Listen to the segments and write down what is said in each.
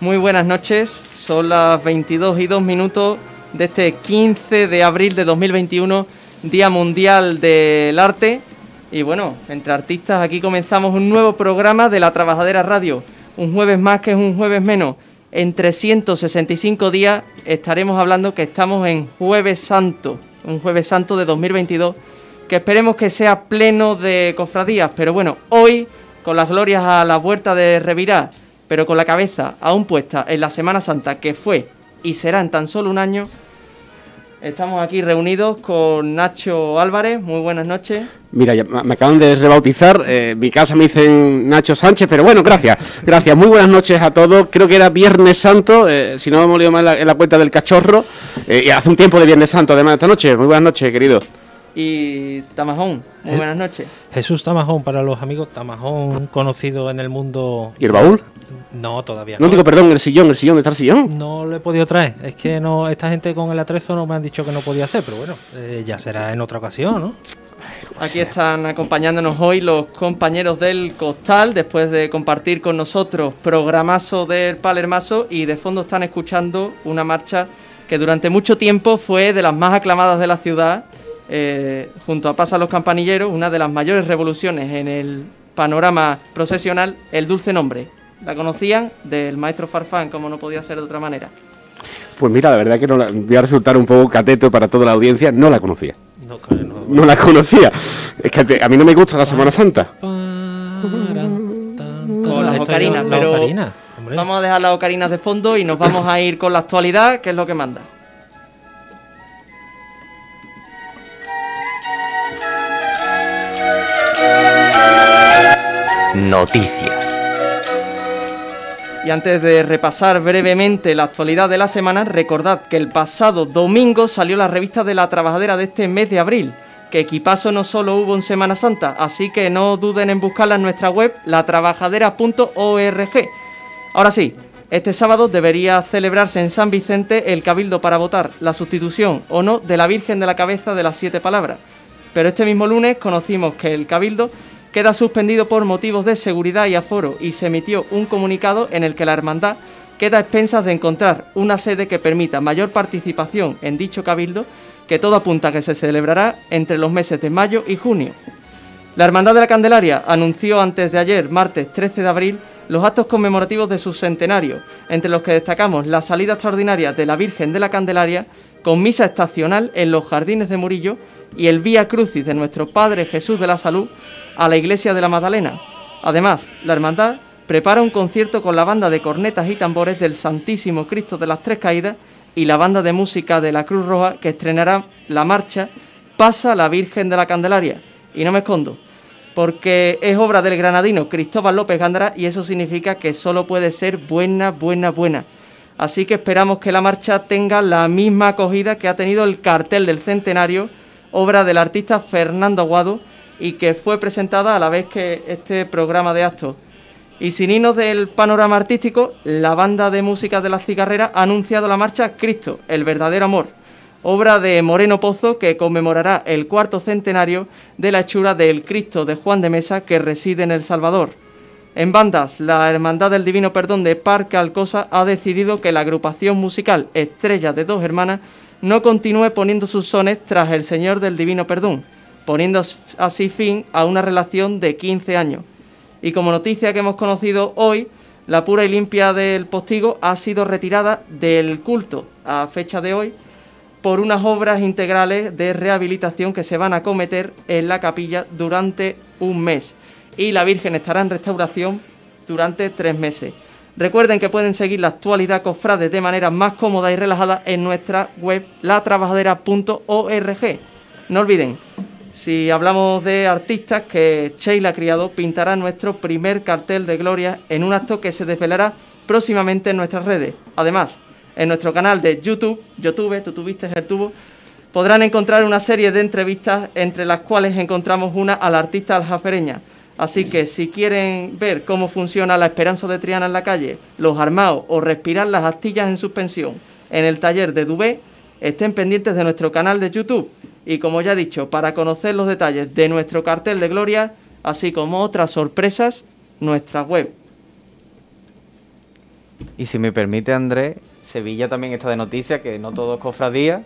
Muy buenas noches, son las 22 y 2 minutos de este 15 de abril de 2021, Día Mundial del Arte. Y bueno, entre artistas aquí comenzamos un nuevo programa de la Trabajadera Radio. Un jueves más que es un jueves menos. En 365 días estaremos hablando que estamos en Jueves Santo, un Jueves Santo de 2022, que esperemos que sea pleno de cofradías. Pero bueno, hoy, con las glorias a la vuelta de Revirá, pero con la cabeza aún puesta en la Semana Santa que fue y será en tan solo un año, estamos aquí reunidos con Nacho Álvarez. Muy buenas noches. Mira, me acaban de rebautizar, eh, mi casa me dicen Nacho Sánchez, pero bueno, gracias, gracias. Muy buenas noches a todos. Creo que era Viernes Santo, eh, si no me hemos mal en la, cuenta del cachorro, eh, y hace un tiempo de Viernes Santo además esta noche. Muy buenas noches, querido y Tamajón. Muy buenas noches. Jesús Tamajón, para los amigos Tamajón, conocido en el mundo. ¿Y el baúl? No, todavía no. No digo, perdón, el sillón, el sillón, ¿está el sillón? No lo he podido traer. Es que no esta gente con el atrezo no me han dicho que no podía ser, pero bueno, eh, ya será en otra ocasión, ¿no? Aquí están acompañándonos hoy los compañeros del Costal, después de compartir con nosotros programazo del Palermaso y de fondo están escuchando una marcha que durante mucho tiempo fue de las más aclamadas de la ciudad eh, junto a Pasa los Campanilleros, una de las mayores revoluciones en el panorama procesional, el dulce nombre. La conocían del maestro Farfán, como no podía ser de otra manera. Pues mira, la verdad que no voy a resultar un poco cateto para toda la audiencia, no la conocía. No, la conocía. Es que a mí no me gusta la Semana Santa. Con las ocarinas, pero vamos a dejar las ocarinas de fondo y nos vamos a ir con la actualidad, que es lo que manda. Noticias. Y antes de repasar brevemente la actualidad de la semana, recordad que el pasado domingo salió la revista de la trabajadera de este mes de abril, que equipazo no solo hubo en Semana Santa, así que no duden en buscarla en nuestra web, latrabajadera.org. Ahora sí, este sábado debería celebrarse en San Vicente el cabildo para votar la sustitución o no de la Virgen de la Cabeza de las Siete Palabras. Pero este mismo lunes conocimos que el cabildo queda suspendido por motivos de seguridad y aforo y se emitió un comunicado en el que la hermandad queda a expensas de encontrar una sede que permita mayor participación en dicho cabildo, que todo apunta a que se celebrará entre los meses de mayo y junio. La Hermandad de la Candelaria anunció antes de ayer, martes 13 de abril, los actos conmemorativos de su centenario, entre los que destacamos la salida extraordinaria de la Virgen de la Candelaria con misa estacional en los jardines de Murillo y el Vía Crucis de nuestro Padre Jesús de la Salud a la iglesia de la Magdalena. Además, la hermandad prepara un concierto con la banda de cornetas y tambores del Santísimo Cristo de las Tres Caídas y la banda de música de la Cruz Roja que estrenará la marcha Pasa la Virgen de la Candelaria. Y no me escondo, porque es obra del granadino Cristóbal López Gándara y eso significa que solo puede ser buena, buena, buena. Así que esperamos que la marcha tenga la misma acogida que ha tenido el cartel del centenario, obra del artista Fernando Aguado, y que fue presentada a la vez que este programa de actos. Y sin irnos del panorama artístico, la banda de música de la cigarrera ha anunciado la marcha Cristo, el verdadero amor, obra de Moreno Pozo que conmemorará el cuarto centenario de la hechura del Cristo de Juan de Mesa que reside en El Salvador. En bandas, la Hermandad del Divino Perdón de Parque Alcosa ha decidido que la agrupación musical Estrella de Dos Hermanas no continúe poniendo sus sones tras el Señor del Divino Perdón poniendo así fin a una relación de 15 años. Y como noticia que hemos conocido hoy, la pura y limpia del postigo ha sido retirada del culto a fecha de hoy por unas obras integrales de rehabilitación que se van a cometer en la capilla durante un mes. Y la Virgen estará en restauración durante tres meses. Recuerden que pueden seguir la actualidad cofrades de manera más cómoda y relajada en nuestra web latrabajadera.org. No olviden, si hablamos de artistas, que Sheila Criado pintará nuestro primer cartel de gloria en un acto que se desvelará próximamente en nuestras redes. Además, en nuestro canal de YouTube, YouTube, tú tuviste el tubo, podrán encontrar una serie de entrevistas entre las cuales encontramos una a la artista aljafereña. Así que si quieren ver cómo funciona la esperanza de Triana en la calle, los armados o respirar las astillas en suspensión en el taller de Dubé, estén pendientes de nuestro canal de YouTube y como ya he dicho, para conocer los detalles de nuestro cartel de gloria, así como otras sorpresas, nuestra web. Y si me permite, Andrés, Sevilla también está de noticia, que no todo es cofradía,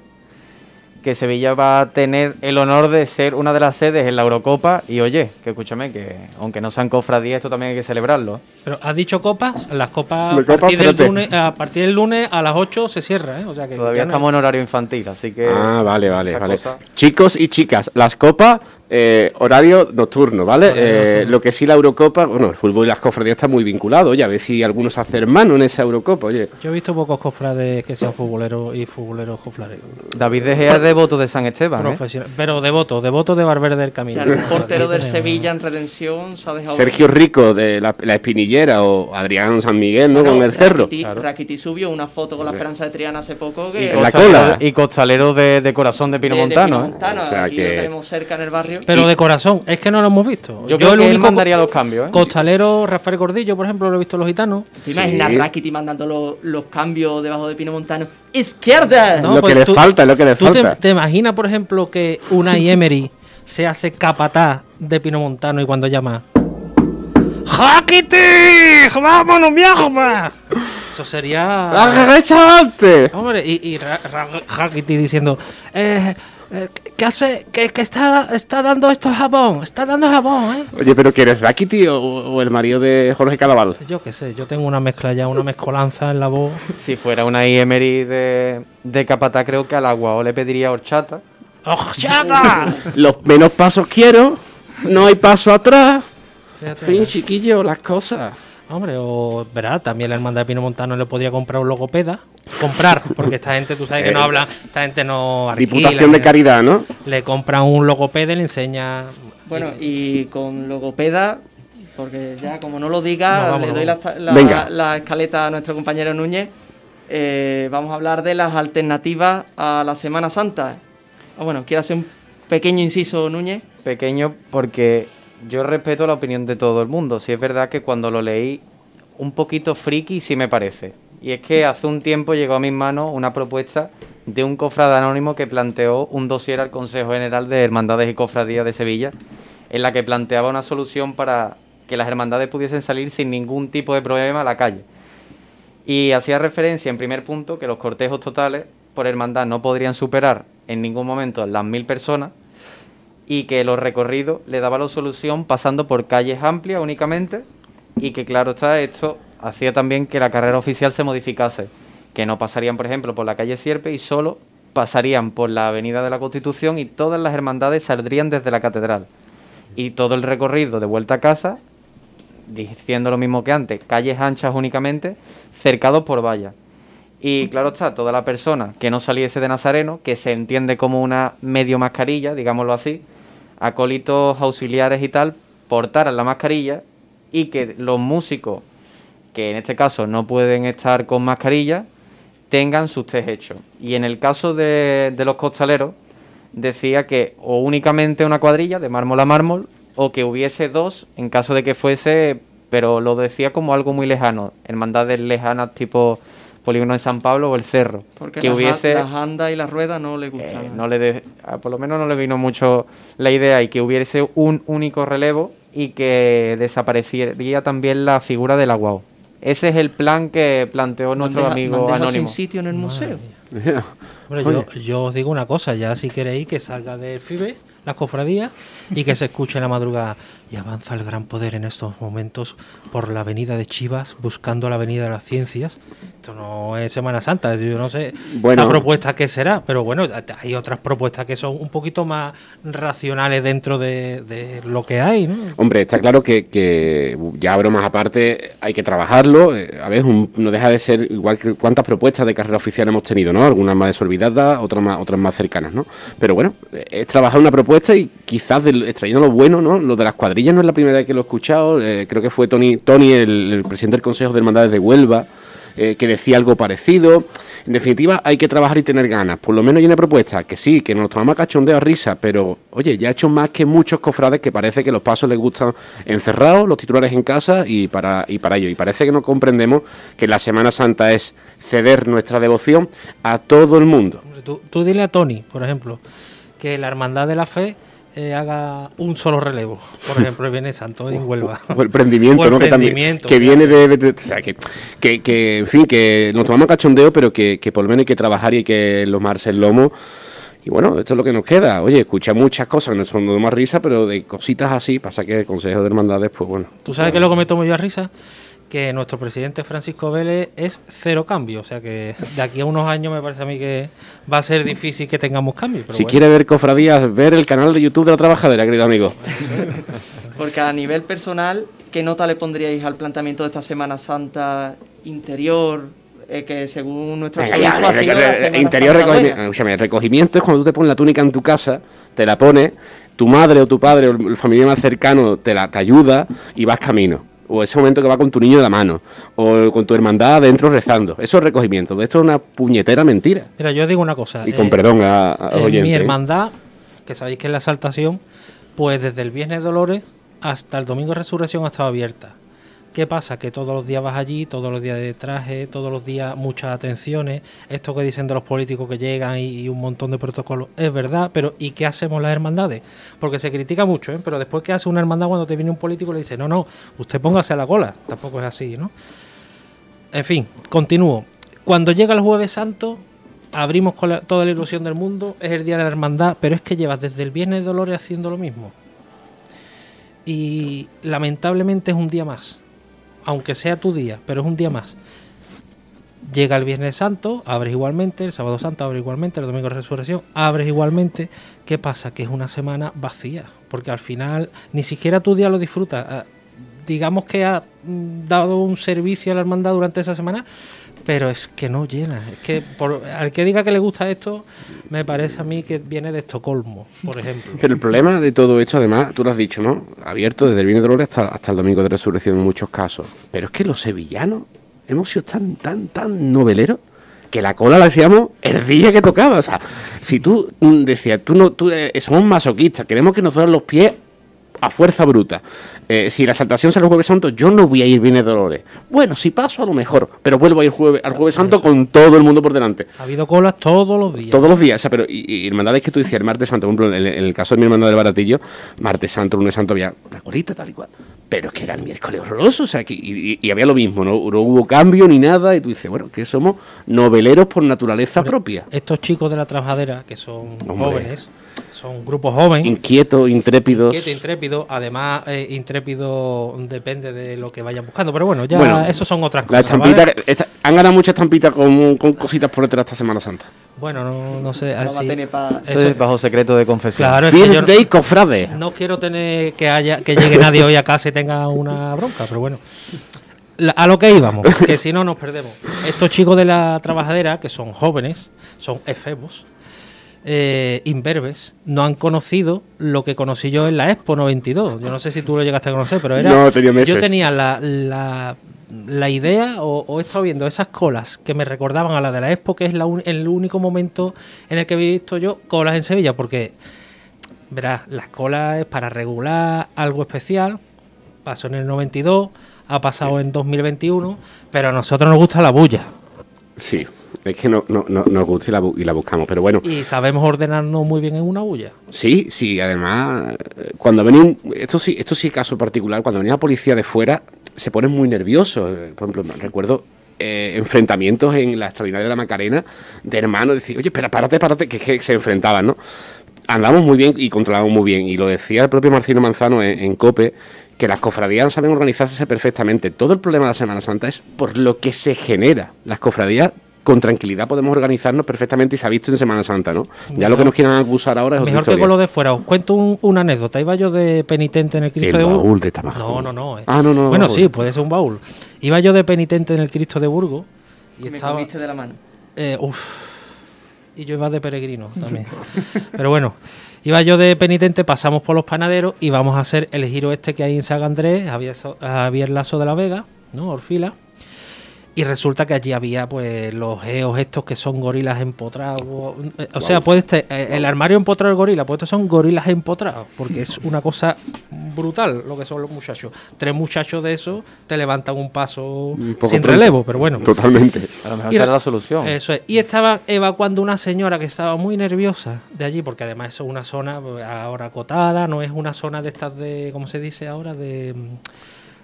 que Sevilla va a tener el honor de ser una de las sedes en la Eurocopa. Y oye, que escúchame, que aunque no sean cofradías, esto también hay que celebrarlo. Pero has dicho copas, las copas a, partir del lunes, a partir del lunes a las 8 se cierra, ¿eh? O sea que Todavía no- estamos en horario infantil, así que. Ah, vale, vale, esa vale. cosa- Chicos y chicas, las copas, eh, horario nocturno, ¿vale? Horario Eh, nocturno. Lo que sí la Eurocopa, bueno, el fútbol y las cofradías están muy vinculados, oye, a ver si algunos hacen hermano en esa Eurocopa, oye. Yo he visto pocos cofrades que sean futboleros y futboleros cofrades. David De Gea es devoto de San Esteban. ¿eh? Profesional. Pero devoto, devoto de Valverde del Camino. Claro, el portero del. Sevilla en Redención se ha dejado. Sergio Rico de la, la Espinillera o Adrián San Miguel, ¿no? Bueno, Con el cerro. Rakiti subió una foto con la esperanza de Triana hace poco que En la cola. Y costalero de, de corazón de Pino de- de Montano. ¿eh? Pinomontano, O sea que- lo tenemos cerca en el barrio. Pero de corazón, es que no lo hemos visto. Yo, creo que él mandaría los cambios. ¿eh? Costalero, Rafael Gordillo, por ejemplo, lo he visto los gitanos. ¿Te imaginas Sí. Rakiti mandando los, los cambios debajo de Pino Montano? ¡Izquierda! No, lo pues que le tú- falta, es lo que le ¿Tú te, falta. te imaginas, por ejemplo, que Unai Emery se hace capataz de Pino Montano y cuando llama ¡Jaquiti! ¡Vámonos, viejo! pa!" Eso sería... ¡La derecha antes! Hombre, y, y diciendo, eh, ¿qué hace? ¿Qué, qué está, está dando esto jabón? Está dando jabón, ¿eh? Oye, pero ¿que eres Rakiti o, o el marido de Jorge Calaval? Yo qué sé, yo tengo una mezcla ya, una mezcolanza en la voz. Si fuera una Emery de, de Capatá, creo que al agua o le pediría horchata. ¡Horchata! Los menos pasos quiero, no hay paso atrás. Fíjate, fin, chiquillo, las cosas. Hombre, o verá, también la hermandad de Pino Montano le podría comprar un logopeda. Comprar, porque esta gente, tú sabes que no Eh, habla, esta gente no alquila, Diputación de Caridad, ¿no? Le compran un logopeda y le enseña. Bueno, y con logopeda, porque ya como no lo diga, No, vamos, le doy la, la- la escaleta a nuestro compañero Núñez. Eh, vamos a hablar de las alternativas a la Semana Santa. Ah, bueno, quiero hacer un pequeño inciso, Núñez. Pequeño porque yo respeto la opinión de todo el mundo. Si es verdad que cuando lo leí, un poquito friki sí me parece. Y es que hace un tiempo llegó a mis manos una propuesta de un cofrade anónimo que planteó un dossier al Consejo General de Hermandades y Cofradías de Sevilla, en la que planteaba una solución para que las hermandades pudiesen salir sin ningún tipo de problema a la calle. Y hacía referencia en primer punto que los cortejos totales por hermandad no podrían superar en ningún momento las mil personas y que los recorridos le daba la solución pasando por calles amplias únicamente y que claro está esto hacía también que la carrera oficial se modificase que no pasarían por ejemplo por la calle Sierpe y solo pasarían por la avenida de la Constitución y todas las hermandades saldrían desde la catedral. Y todo el recorrido de vuelta a casa diciendo lo mismo que antes calles anchas únicamente cercados por vallas. Y claro está, toda la persona que no saliese de Nazareno, que se entiende como una medio mascarilla, digámoslo así, acólitos auxiliares y tal, portaran la mascarilla y que los músicos, que en este caso no pueden estar con mascarilla, tengan sus test hechos. Y en el caso de, los costaleros, decía que o únicamente una cuadrilla de mármol a mármol, o que hubiese dos en caso de que fuese, pero lo decía como algo muy lejano, hermandades lejanas tipo Polígono de San Pablo o el Cerro. Porque que las, hubiese... las andas y las ruedas no le Eh, gustan. no le de- por lo menos no le vino mucho la idea y que hubiese un único relevo y que desaparecería también la figura del aguao. Ese es el plan que planteó nuestro Bandeja- amigo anónimo. sin sitio en el museo. Hombre, yo, yo os digo una cosa, ya si queréis que salga del FIBE, las cofradías, y que se escuche en la madrugada. Y avanza el gran poder en estos momentos por la avenida de Chivas, buscando la avenida de las ciencias. Esto no es Semana Santa, yo no sé Bueno. la propuesta que será, pero bueno, hay otras propuestas que son un poquito más racionales dentro de, de lo que hay, ¿no? Hombre, está claro que, que ya bromas aparte, hay que trabajarlo. eh, A ver, un- no deja de ser igual que cuántas propuestas de carrera oficial hemos tenido, ¿no? Algunas más desolvidadas, otras más, otras más cercanas, ¿no? Pero bueno, es trabajar una propuesta y quizás del- extrayendo lo bueno, ¿no? Lo de las cuadrillas no es la primera vez que lo he escuchado. eh, creo que fue Tony, Tony el, presidente del Consejo de Hermandades de Huelva, eh, que decía algo parecido. En definitiva, hay que trabajar y tener ganas. Por lo menos hay una propuesta que sí, que nos tomamos cachondeo a risa, pero oye, ya ha hecho más que muchos cofrades que parece que los pasos les gustan encerrados, los titulares en casa y para, y para ello. Y parece que no comprendemos que la Semana Santa es ceder nuestra devoción a todo el mundo. Tú, tú dile a Tony, por ejemplo, que la Hermandad de la Fe eh, haga un solo relevo. Por ejemplo, el Viernes Santo en Huelva. O el prendimiento, O el ¿no? Que, también- prendimiento, que claro. viene de, de- O sea, que, que, que, en fin, que nos tomamos cachondeo, pero que, que por lo menos hay que trabajar y hay que lomarse el lomo. Y bueno, esto es lo que nos queda. Oye, escucha muchas cosas no son de más risa, pero de cositas así, pasa que el Consejo de Hermandades, pues bueno. ¿Tú sabes qué es lo que me tomo yo a risa? Que nuestro presidente Francisco Vélez es cero cambio. O sea que de aquí a unos años me parece a mí que va a ser difícil que tengamos cambio. Pero si bueno. quiere ver cofradías, ver el canal de YouTube de la trabajadera, querido amigo. Porque a nivel personal, ¿qué nota le pondríais al planteamiento de esta Semana Santa interior? eh, que según nuestro Venga, ya, ha sido la Semana interior recogimiento. Escúchame, recogimiento es cuando tú te pones la túnica en tu casa, te la pones, tu madre o tu padre o el familiar más cercano te la te ayuda y vas camino. O ese momento que va con tu niño de la mano, o con tu hermandad adentro rezando. Eso es recogimiento. Esto es una puñetera mentira. Mira, yo digo una cosa. Y con eh, perdón a, mi ¿eh? hermandad, que sabéis que es la exaltación, pues desde el Viernes de Dolores hasta el Domingo de Resurrección ha estado abierta. ¿Qué pasa? Que todos los días vas allí, todos los días de traje, todos los días muchas atenciones. Esto que dicen de los políticos que llegan y, un montón de protocolos es verdad, pero ¿y qué hacemos las hermandades? Porque se critica mucho, ¿eh? pero después, ¿qué hace una hermandad cuando te viene un político y le dice, no, no, usted póngase a la cola? Tampoco es así, ¿no? En fin, continúo. Cuando llega el Jueves Santo, abrimos con toda la ilusión del mundo, es el día de la hermandad, pero es que llevas desde el Viernes de Dolores haciendo lo mismo. Y lamentablemente es un día más, aunque sea tu día, pero es un día más. Llega el Viernes Santo, abres igualmente, el Sábado Santo abres igualmente, el Domingo de Resurrección abres igualmente. ¿Qué pasa? Que es una semana vacía, porque al final ni siquiera tu día lo disfrutas. Ah, Digamos que ha mm, dado un servicio a la hermandad durante esa semana, pero es que no llena. Es que por, al que diga que le gusta esto, me parece a mí que viene de Estocolmo, por ejemplo. Pero el problema de todo esto, además, tú lo has dicho, ¿no? Abierto desde el Viernes de Dolores hasta, hasta el Domingo de Resurrección en muchos casos. Pero es que los sevillanos hemos sido tan, tan, tan noveleros que la cola la hacíamos el día que tocaba. O sea, si tú decías, tú no, tú eh, somos masoquistas, queremos que nos duelan los pies a fuerza bruta. Eh, si la saltación sale el Jueves Santo, yo no voy a ir Viernes de Dolores. Bueno, si paso a lo mejor, pero vuelvo a ir jueves, al Jueves Santo con todo el mundo por delante. Ha habido colas todos los días. Todos los días, o sea, pero y, y hermandades que tú decías, el martes santo, por ejemplo, en, en el caso de mi hermandad del Baratillo, martes santo, lunes santo había la colita tal y cual. Pero es que era el miércoles horroroso, o sea, que, y, había lo mismo, ¿no? No hubo cambio ni nada, y tú dices, bueno, que somos noveleros por naturaleza propia. Estos chicos de la trabajadera, que son Hombre. jóvenes, son grupos jóvenes, Inquietos, intrépidos. inquieto, intrépido. Además, eh, intrépido depende de lo que vayan buscando. Pero bueno, ya Bueno, eso son otras La cosas. estampita, ¿vale? esta- han ganado muchas estampitas con, con cositas por detrás esta Semana Santa. Bueno, no, no sé. Así- pa- Eso es bajo secreto de confesión. claro, es que yo Field Day Cofrade. no quiero tener que haya que llegue nadie hoy a casa y tenga una bronca, pero bueno. La- a lo que íbamos, que si no nos perdemos. Estos chicos de la trabajadera, que son jóvenes, son efebos, eh, imberbes, no han conocido lo que conocí yo en la Expo 92. Yo no sé si tú lo llegaste a conocer, pero era. No, tenía meses. Yo tenía la, la, la idea, o, o he estado viendo esas colas que me recordaban a la de la Expo, que es la un- el único momento en el que he visto yo colas en Sevilla, porque. Verás, las colas es para regular algo especial. Pasó en el 92, ha pasado en 2021, pero a nosotros nos gusta la bulla. Sí, es que no, no, no, nos gusta y la, bu- y la buscamos, pero bueno. Y sabemos ordenarnos muy bien en una bulla. Sí, sí, además, cuando venía, esto sí, esto sí caso particular, cuando venía la policía de fuera, se ponen muy nerviosos. Por ejemplo, recuerdo eh, enfrentamientos en la extraordinaria de la Macarena de hermanos, decir, oye, espera, párate, párate, que, que se enfrentaban, ¿no? Andamos muy bien y controlamos muy bien, y lo decía el propio Marcino Manzano en, en COPE, que las cofradías saben organizarse perfectamente. Todo el problema de la Semana Santa es por lo que se genera. Las cofradías con tranquilidad podemos organizarnos perfectamente y se ha visto en Semana Santa, ¿no? Ya lo que nos quieran acusar ahora es otra Mejor que con lo de fuera. Os cuento un- una anécdota. Iba yo de penitente en el Cristo El de Burgos. baúl de Tamajón. No, no, no. eh. Ah, no, no, Bueno, baúl. sí, puede ser un baúl. Iba yo de penitente en el Cristo de Burgos. Y Y me estaba. comiste de la mano. Eh, uf. Y yo iba de peregrino también. Pero bueno, iba yo de penitente, pasamos por los panaderos y vamos a hacer el giro este que hay en San Andrés, Javier, Javier Lazo de la Vega, ¿no? Orfila. Y resulta que allí había pues los geos estos que son gorilas empotrados. O sea, puede estar, eh, el armario empotrado del gorila, pues estos son gorilas empotrados, porque es una cosa brutal lo que son los muchachos. Tres muchachos de esos te levantan un paso sin relevo, pero bueno. Totalmente. A lo mejor será la solución. Eso es. Y estaba evacuando una señora que estaba muy nerviosa de allí, porque además eso es una zona pues, ahora acotada, no es una zona de estas de, ¿cómo se dice ahora? De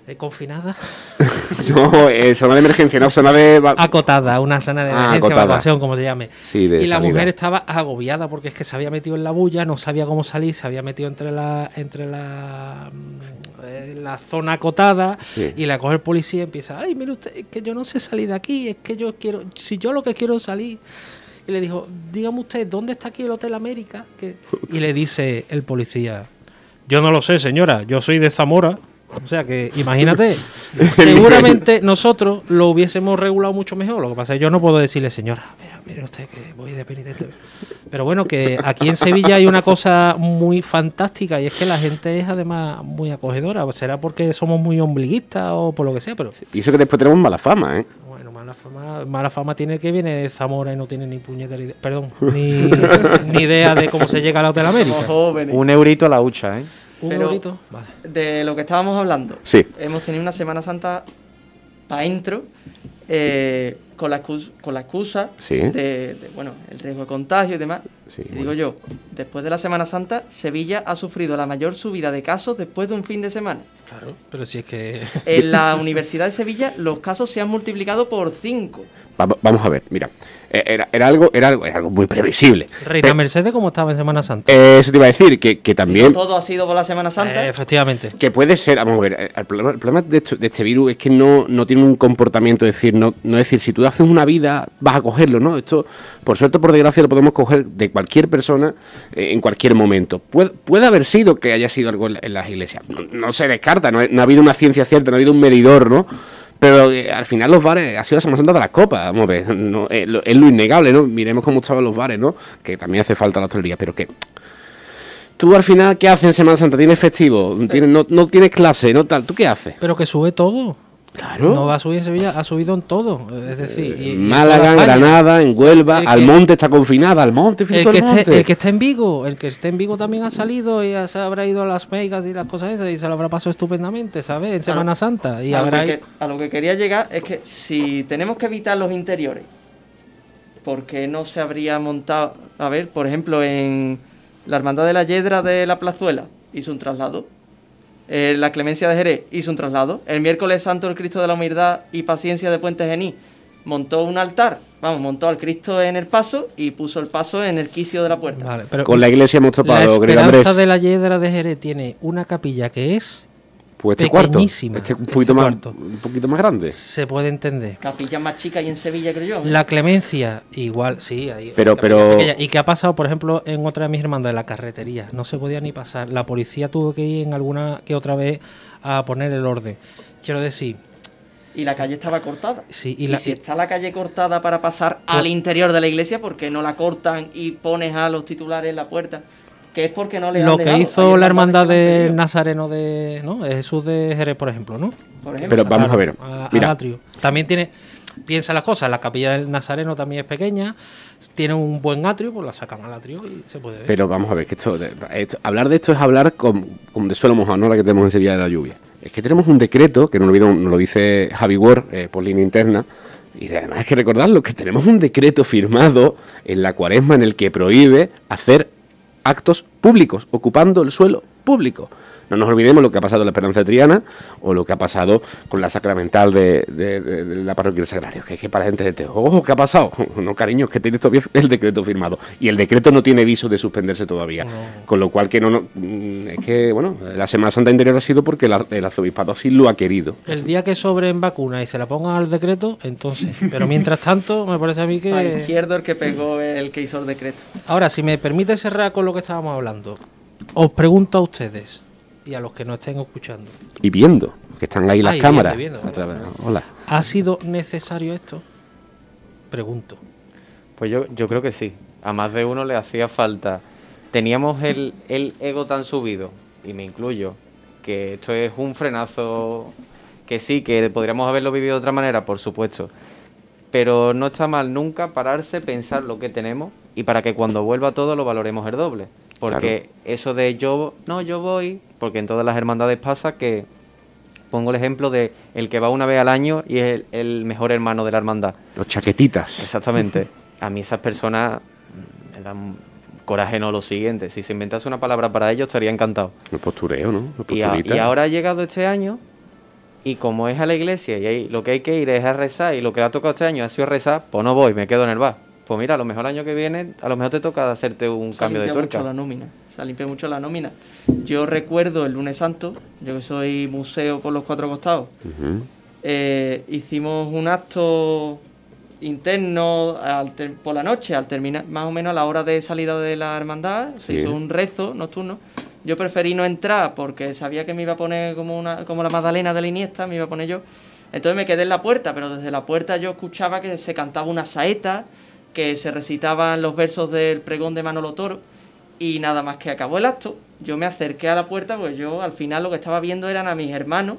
eh, confinada. no, eh, zona de emergencia, no, zona de... Acotada, una zona de ah, emergencia, evacuación, como se llame. y la mujer estaba agobiada porque es que se había metido en la bulla, no sabía cómo salir, se había metido entre la entre la, eh, la zona acotada y la coge el policía y empieza, ay, mire usted, es que yo no sé salir de aquí, es que yo quiero, si yo lo que quiero es salir... Y le dijo, dígame usted, ¿dónde está aquí el Hotel América? Y le dice el policía, yo no lo sé, señora, yo soy de Zamora. O sea que imagínate, seguramente nosotros lo hubiésemos regulado mucho mejor. Lo que pasa es que yo no puedo decirle, señora, mira, mire usted que voy de penitente. Pero bueno, que aquí en Sevilla hay una cosa muy fantástica y es que la gente es además muy acogedora. Será porque somos muy ombliguistas o por lo que sea, pero... Y eso que después tenemos mala fama, ¿eh? Bueno, mala fama, mala fama tiene que viene de Zamora y no tiene ni puñetera idea, perdón, ni, ni idea de cómo se llega a la Hotel América. Un eurito a la hucha, ¿eh? Un De lo que estábamos hablando. Sí. Hemos tenido una Semana Santa para intro, eh, con, la excusa, con la excusa de, bueno, el riesgo de contagio y demás. Digo yo, después de la Semana Santa, Sevilla ha sufrido la mayor subida de casos después de un fin de semana. Claro, pero si es que... En la Universidad de Sevilla los casos se han multiplicado por 5 vamos a ver, mira, eh, era, era, algo, era, algo, era algo muy previsible. Reina Mercedes, ¿cómo estaba en Semana Santa? eso te iba a decir, que, que también... todo ha sido por la Semana Santa. Eh, efectivamente. Que puede ser, vamos a ver, eh, el problema, el problema de, este, virus es que no, no tiene un comportamiento, es decir, no, no es decir, si tú haces una vida, vas a cogerlo, ¿no? Esto, por suerte por desgracia, lo podemos coger de cualquier persona en cualquier momento. Puede, haber sido que haya sido algo en, las iglesias, no, se descarta, no, no ha habido una ciencia cierta, no ha habido un medidor, ¿no? Pero eh, al final los bares ha sido la Semana Santa de las copas, vamos a ver, eh, es lo innegable, ¿no? Miremos cómo estaban los bares, ¿no? Que también hace falta la hostelería, pero que tú al final, ¿qué haces en Semana Santa? ¿Tienes festivo? ¿Tienes, no, no tienes clase? ¿No tal? ¿Tú qué haces? Pero que sube todo. Claro. No va a subir en Sevilla, ha subido en todo. Es decir, Málaga, en Granada, en Huelva, Almonte está confinada, Almonte, el que, esté, el que está en Vigo, el que esté en Vigo también ha salido y se habrá ido a Las Vegas y las cosas esas y se lo habrá pasado estupendamente, ¿sabes? En Semana Santa. Y a, lo que, a lo que quería llegar es que si tenemos que evitar los interiores, ¿por qué no se habría montado? A ver, por ejemplo, en la Hermandad de la Yedra de la Plazuela hizo un traslado eh, la Clemencia de Jerez hizo un traslado. El miércoles santo el Cristo de la Humildad y Paciencia de Puente Gení montó un altar, vamos, montó al Cristo en el paso y puso el paso en el quicio de la puerta. Con la iglesia hemos topado. La esperanza de la Yedra de Jerez tiene una capilla que es pues este cuarto, este un poquito, más, un poquito más grande. Se puede entender. Capilla más chica y en Sevilla, creo yo. La clemencia, igual, sí. pero, pero... ¿Y qué ha pasado, por ejemplo, en otra de mis hermanas, de la carretería? No se podía ni pasar. La policía tuvo que ir en alguna que otra vez a poner el orden. Quiero decir... Y la calle estaba cortada. Sí, y, si está la calle cortada para pasar al interior de la iglesia, ¿por qué no la cortan y pones a los titulares en la puerta? Que es porque no le Lo que hizo la hermandad de Nazareno de ¿no? Jesús de Jerez, por ejemplo, ¿no? Pero vamos a ver. mira. También tiene, piensa las cosas, la capilla del Nazareno también es pequeña, tiene un buen atrio, pues la sacan al atrio y se puede ver. Pero vamos a ver, que esto, hablar de esto es hablar con, de suelo mojado, no la que tenemos en Sevilla de la lluvia. Es que tenemos un decreto, que no lo, olvido, nos lo dice Javi Ward eh, por línea interna, y además hay que recordarlo, que tenemos un decreto firmado en la cuaresma en el que prohíbe hacer actos públicos, ocupando el suelo público. No nos olvidemos lo que ha pasado en la Esperanza de Triana o lo que ha pasado con la sacramental de, la parroquia del Sagrario. Que es que para la gente de ojo, ¿qué ha pasado? No, cariño, es que tiene todavía el decreto firmado. Y el decreto no tiene viso de suspenderse todavía. Con lo cual, que no, mm, es que, bueno, la Semana Santa interior ha sido porque el, arzobispado así lo ha querido. El día que sobren vacuna y se la pongan al decreto, entonces. Pero mientras tanto, me parece a mí que. Para izquierdo el que pegó el que hizo el decreto. Ahora, si me permite cerrar con lo que estábamos hablando, os pregunto a ustedes y a los que no estén escuchando. Y viendo, que están ahí las cámaras. Hola. ¿Ha sido necesario esto? Pregunto. Pues yo, yo creo que sí. A más de uno le hacía falta. Teníamos el, el ego tan subido, y me incluyo, que esto es un frenazo que sí, que podríamos haberlo vivido de otra manera, por supuesto. Pero no está mal nunca pararse, pensar lo que tenemos y para que cuando vuelva todo lo valoremos el doble. Porque eso de yo, no, yo voy, porque en todas las hermandades pasa que pongo el ejemplo de el que va una vez al año y es el, mejor hermano de la hermandad. Los chaquetitas. Exactamente. A mí esas personas me dan coraje no lo siguiente. Si se inventase una palabra para ellos estaría encantado. El postureo, ¿no? y, y, ahora ha llegado este año y como es a la iglesia y ahí lo que hay que ir es a rezar y lo que ha tocado este año ha sido rezar, pues no voy, me quedo en el bar. Pues mira, a lo mejor el año que viene, a lo mejor te toca hacerte un cambio de tuerca. mucho la nómina, se limpia mucho la nómina. Yo recuerdo el lunes santo, yo que soy museo por los cuatro costados, eh, hicimos un acto interno por la noche, al terminar, más o menos a la hora de salida de la hermandad, se hizo un rezo nocturno. Yo preferí no entrar porque sabía que me iba a poner como, una, como la Magdalena de la Iniesta, me iba a poner yo. Entonces me quedé en la puerta, pero desde la puerta yo escuchaba que se cantaba una saeta, que se recitaban los versos del pregón de Manolo Toro y nada más que acabó el acto, yo me acerqué a la puerta porque yo al final lo que estaba viendo eran a mis hermanos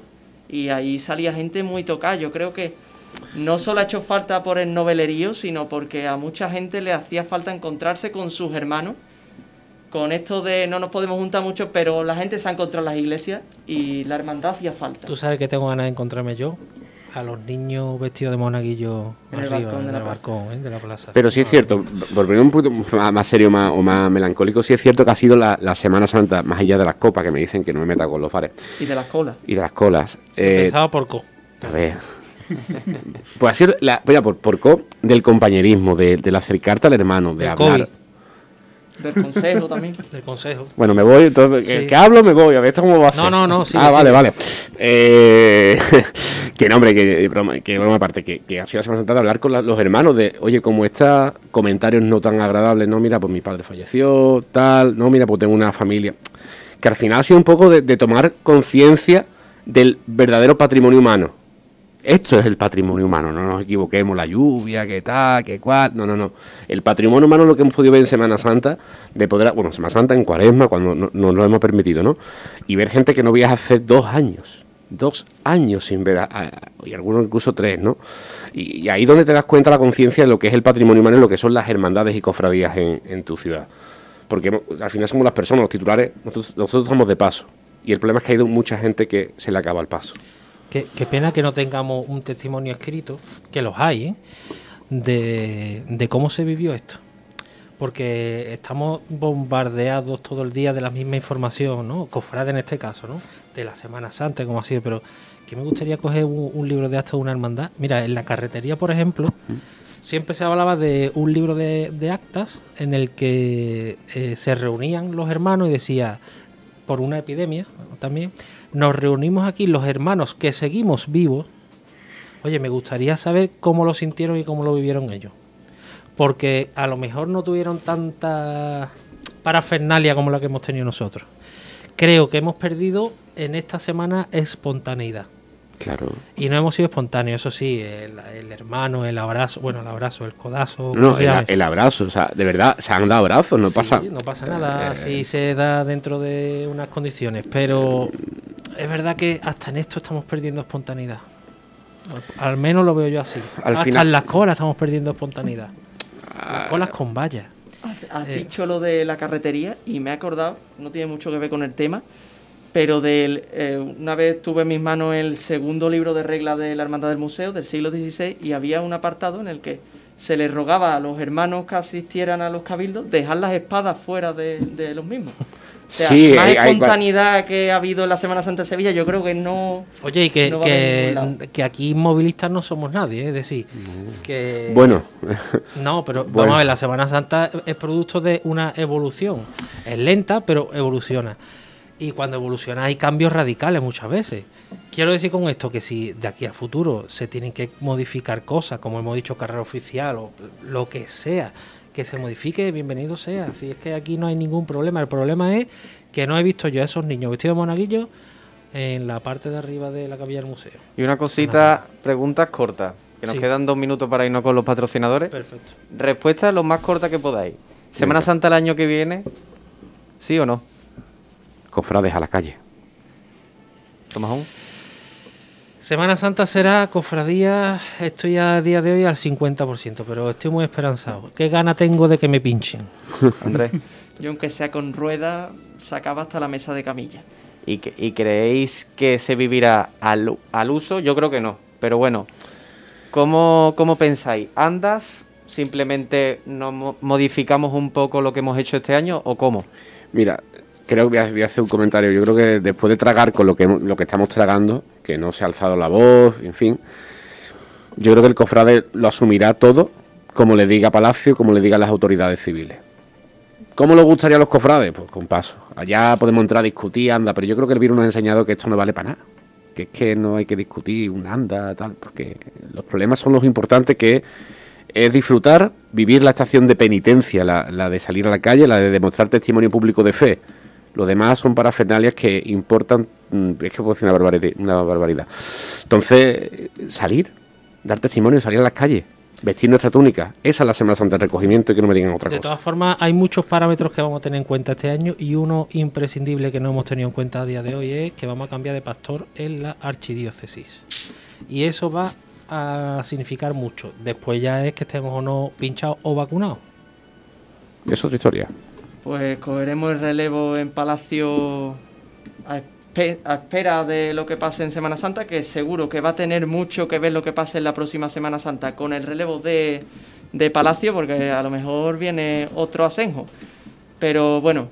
y ahí salía gente muy tocada. Yo creo que no solo ha hecho falta por el novelerío, sino porque a mucha gente le hacía falta encontrarse con sus hermanos. Con esto de no nos podemos juntar mucho, pero la gente se ha encontrado en las iglesias y la hermandad hacía falta. ¿Tú sabes que tengo ganas de encontrarme yo? A los niños vestidos de monaguillo en arriba, el balcón, de, la balcón ¿eh? de, la plaza. Pero sí es cierto, por poner un punto más, serio más, o más melancólico, sí es cierto que ha sido la, Semana Santa, más allá de las copas, que me dicen que no me meta con los fares. Y de las colas. Y de las colas. Eh, por co. A ver. pues ha sido, la, por, por co, del compañerismo, de, del acercarte al hermano, de hablar. Del consejo también. Del consejo. Bueno, me voy, entonces, que hablo, me voy, a ver esto cómo va a ser. No, no, no, sí. Ah, vale, vale. Eh, que nombre, que, broma, que broma aparte, que, que ha sido la semana de hablar con los hermanos de, oye, como estos comentarios no tan agradables, no, mira, pues mi padre falleció, tal, no, mira, pues tengo una familia. Que al final ha sido un poco de tomar conciencia del verdadero patrimonio humano esto es el patrimonio humano, no nos equivoquemos, la lluvia, que tal, que cual, no, no, no. El patrimonio humano es lo que hemos podido ver en Semana Santa, de poder, bueno, Semana Santa en Cuaresma, cuando nos no, lo hemos permitido, ¿no? Y ver gente que no veías hace dos años, dos años sin ver, y algunos incluso tres, ¿no? Y, ahí donde te das cuenta la conciencia de lo que es el patrimonio humano y lo que son las hermandades y cofradías en, tu ciudad. Porque al final somos las personas, los titulares, nosotros, nosotros estamos de paso. Y el problema es que hay mucha gente que se le acaba el paso. Qué, pena que no tengamos un testimonio escrito, que los hay, ¿eh? de, cómo se vivió esto. Porque estamos bombardeados todo el día de la misma información, ¿no? Cofrade en este caso, ¿no? De la Semana Santa, como ha sido, pero que me gustaría coger un, libro de actas de una hermandad. Mira, en la carretería, por ejemplo, siempre se hablaba de un libro de, actas en el que eh, se reunían los hermanos y decía, por una epidemia también, nos reunimos aquí los hermanos que seguimos vivos. Oye, me gustaría saber cómo lo sintieron y cómo lo vivieron ellos. Porque a lo mejor no tuvieron tanta parafernalia como la que hemos tenido nosotros. Creo que hemos perdido en esta semana espontaneidad. Claro. Y no hemos sido espontáneos, eso sí, el, hermano, el abrazo, bueno, el abrazo, el codazo. No, el, abrazo, o sea, de verdad, se han dado abrazos, no pasa. No pasa nada si se da dentro de unas condiciones, pero es verdad que hasta en esto estamos perdiendo espontaneidad. Al menos lo veo yo así. hasta en las colas estamos perdiendo espontaneidad. Las colas con vallas. Has eh. dicho lo de la carretería y me he acordado, no tiene mucho que ver con el tema, pero del, eh, una vez tuve en mis manos el segundo libro de reglas de la Hermandad del Museo del siglo XVI y había un apartado en el que se les rogaba a los hermanos que asistieran a los cabildos dejar las espadas fuera de, de los mismos sí, más espontaneidad que ha habido en la Semana Santa de Sevilla, yo creo que no. Oye, y que, que, aquí movilistas no somos nadie, es decir, que. Bueno. No, pero vamos a ver, la Semana Santa es producto de una evolución. Es lenta, pero evoluciona. Y cuando evoluciona hay cambios radicales muchas veces. Quiero decir con esto que si de aquí a futuro se tienen que modificar cosas, como hemos dicho, carrera oficial o lo que sea, que se modifique, bienvenido sea. Si es que aquí no hay ningún problema. El problema es que no he visto yo a esos niños vestidos de monaguillo en la parte de arriba de la capilla del museo. Y una cosita, preguntas cortas, que nos quedan dos minutos para irnos con los patrocinadores. Perfecto. Respuestas lo más cortas que podáis. Semana Santa el año que viene, ¿sí o no? Cofrades a la calle. Tomás Semana Santa será cofradía, estoy a día de hoy al 50%, pero estoy muy esperanzado. ¿Qué gana tengo de que me pinchen? Andrés. Yo aunque sea con rueda, sacaba hasta la mesa de camilla. ¿Y, creéis que se vivirá al, uso? Yo creo que no. Pero bueno, ¿cómo, cómo pensáis? ¿Andas? ¿Simplemente nos modificamos un poco lo que hemos hecho este año o cómo? Mira, creo que voy a, hacer un comentario. Yo creo que después de tragar con lo que, lo que estamos tragando, que no se ha alzado la voz, en fin, yo creo que el cofrade lo asumirá todo como le diga Palacio, como le digan las autoridades civiles. ¿Cómo le gustaría a los cofrades? Pues con paso. Allá podemos entrar a discutir, anda, pero yo creo que el virus nos ha enseñado que esto no vale para nada. Que es que no hay que discutir un anda, tal, porque los problemas son los importantes que es disfrutar, vivir la estación de penitencia, la, la de salir a la calle, la de demostrar testimonio público de fe lo demás son parafernalias que importan, mm, es que puedo decir una barbaridad, una barbaridad. Entonces, salir, dar testimonio, salir a las calles, vestir nuestra túnica. Esa es la Semana Santa de recogimiento y que no me digan otra cosa. De todas formas, hay muchos parámetros que vamos a tener en cuenta este año y uno imprescindible que no hemos tenido en cuenta a día de hoy es que vamos a cambiar de pastor en la archidiócesis. Y eso va a significar mucho. Después ya es que estemos o no pinchados o vacunados. Es otra historia pues cogeremos el relevo en Palacio a, espera de lo que pase en Semana Santa, que seguro que va a tener mucho que ver lo que pase en la próxima Semana Santa con el relevo de, de Palacio, porque a lo mejor viene otro asenjo. Pero bueno,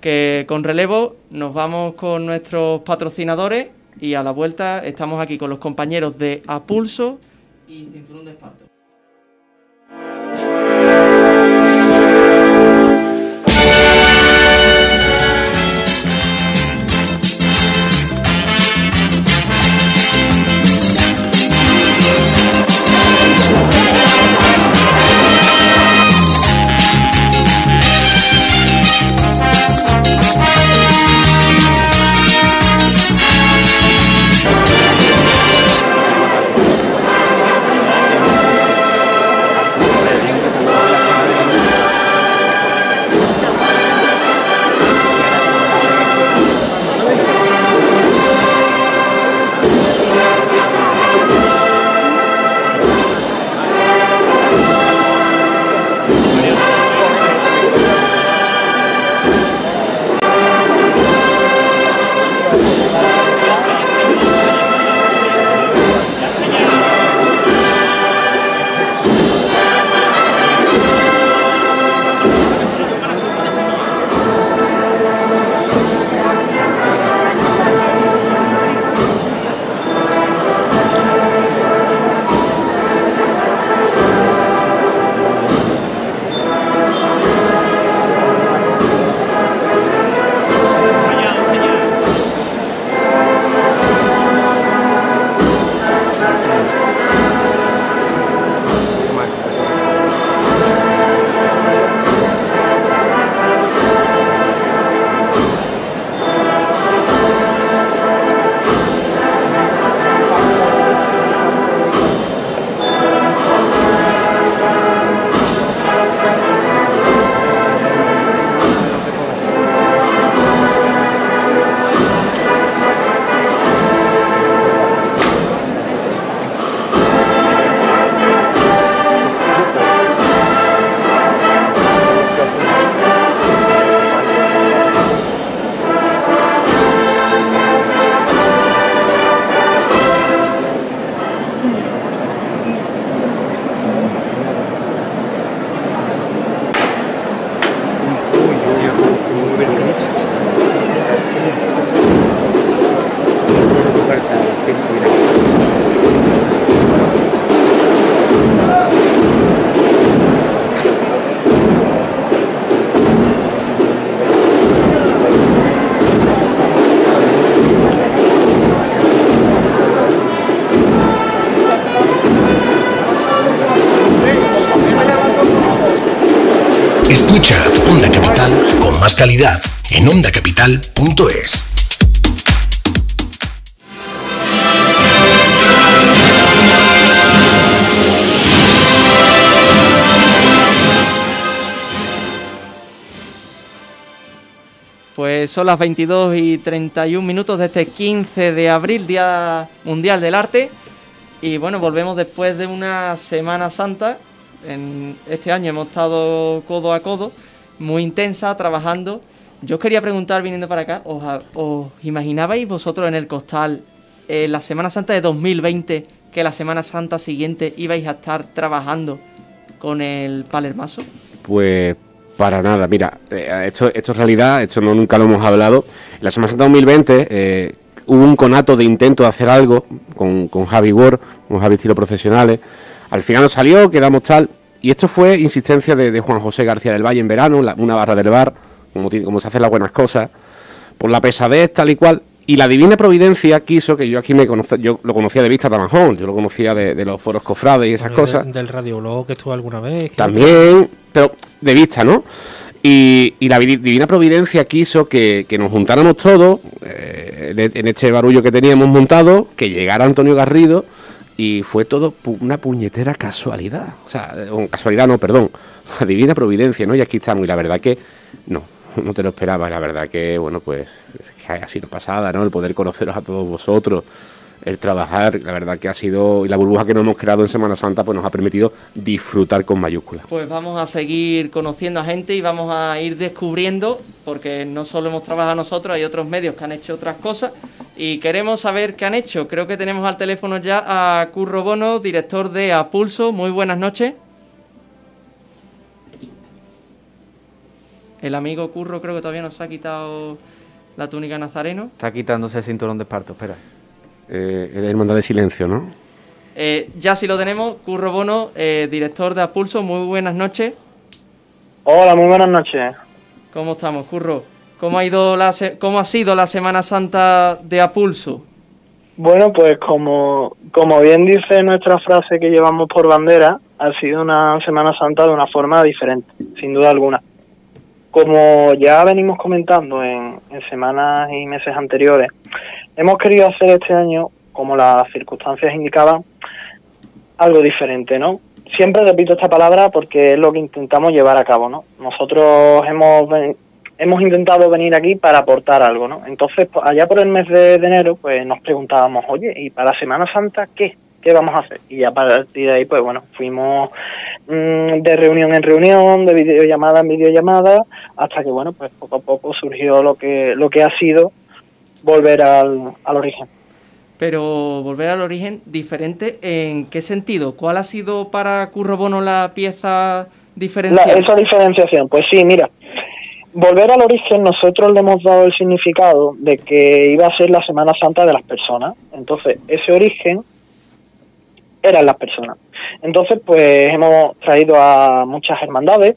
que con relevo nos vamos con nuestros patrocinadores y a la vuelta estamos aquí con los compañeros de Apulso y Cinturón de Esparto. calidad en ondacapital.es. Pues son las 22 y 31 minutos de este 15 de abril, Día Mundial del Arte. Y bueno, volvemos después de una Semana Santa. En este año hemos estado codo a codo, muy intensa, trabajando. Yo os quería preguntar, viniendo para acá, ¿os, imaginabais vosotros en el costal eh, la Semana Santa de 2020 que la Semana Santa siguiente ibais a estar trabajando con el Palermaso? Pues para nada, mira, eh, esto, esto es realidad, esto no nunca lo hemos hablado. En la Semana Santa 2020 eh, hubo un conato de intento de hacer algo con, con Javi Ward, con Javi Estilo Profesionales. Al final no salió, quedamos tal. Y esto fue insistencia de, Juan José García del Valle en verano, una barra del bar, como, como se hacen las buenas cosas, por la pesadez tal y cual. Y la divina providencia quiso que yo aquí me conozca, yo lo conocía de vista Tamajón, yo lo conocía de, los foros cofrades y esas cosas. del radiólogo que estuvo alguna vez. También, pero de vista, ¿no? Y, la divina providencia quiso que, nos juntáramos todos eh, en este barullo que teníamos montado, que llegara Antonio Garrido y fue todo una puñetera casualidad. O sea, eh, casualidad no, perdón, divina providencia, ¿no? Y aquí estamos, y la verdad que no, no te lo esperaba, la verdad que, bueno, pues que ha sido pasada, ¿no? El poder conoceros a todos vosotros, el trabajar, la verdad que ha sido, y la burbuja que nos hemos creado en Semana Santa, pues nos ha permitido disfrutar con mayúsculas. Pues vamos a seguir conociendo a gente y vamos a ir descubriendo, porque no solo hemos trabajado nosotros, hay otros medios que han hecho otras cosas y queremos saber qué han hecho. Creo que tenemos al teléfono ya a Curro Bono, director de Apulso. Muy buenas noches. El amigo Curro creo que todavía nos ha quitado la túnica nazareno. Está quitándose el cinturón de esparto, espera. Eh, el hermandad de silencio, ¿no? Eh, ya sí lo tenemos, Curro Bono, eh, director de Apulso, muy buenas noches. Hola, muy buenas noches. ¿Cómo estamos, Curro? ¿Cómo ha, ido la cómo ha sido la Semana Santa de Apulso? Bueno, pues como, como bien dice nuestra frase que llevamos por bandera, ha sido una Semana Santa de una forma diferente, sin duda alguna. Como ya venimos comentando en, semanas y meses anteriores, hemos querido hacer este año, como las circunstancias indicaban, algo diferente, ¿no? Siempre repito esta palabra porque es lo que intentamos llevar a cabo, ¿no? Nosotros hemos hemos intentado venir aquí para aportar algo, ¿no? Entonces, pues, allá por el mes de, enero, pues nos preguntábamos, oye, ¿y para Semana Santa qué? ¿Qué vamos a hacer? Y para partir de ahí, pues bueno, fuimos de reunión en reunión, de videollamada en videollamada, hasta que bueno, pues poco a poco surgió lo que lo que ha sido volver al, al origen. Pero volver al origen diferente, ¿en qué sentido? ¿Cuál ha sido para Curro Bono la pieza diferencial? esa diferenciación, pues sí, mira, volver al origen nosotros le hemos dado el significado de que iba a ser la Semana Santa de las personas. Entonces, ese origen eran las personas. Entonces, pues hemos traído a muchas hermandades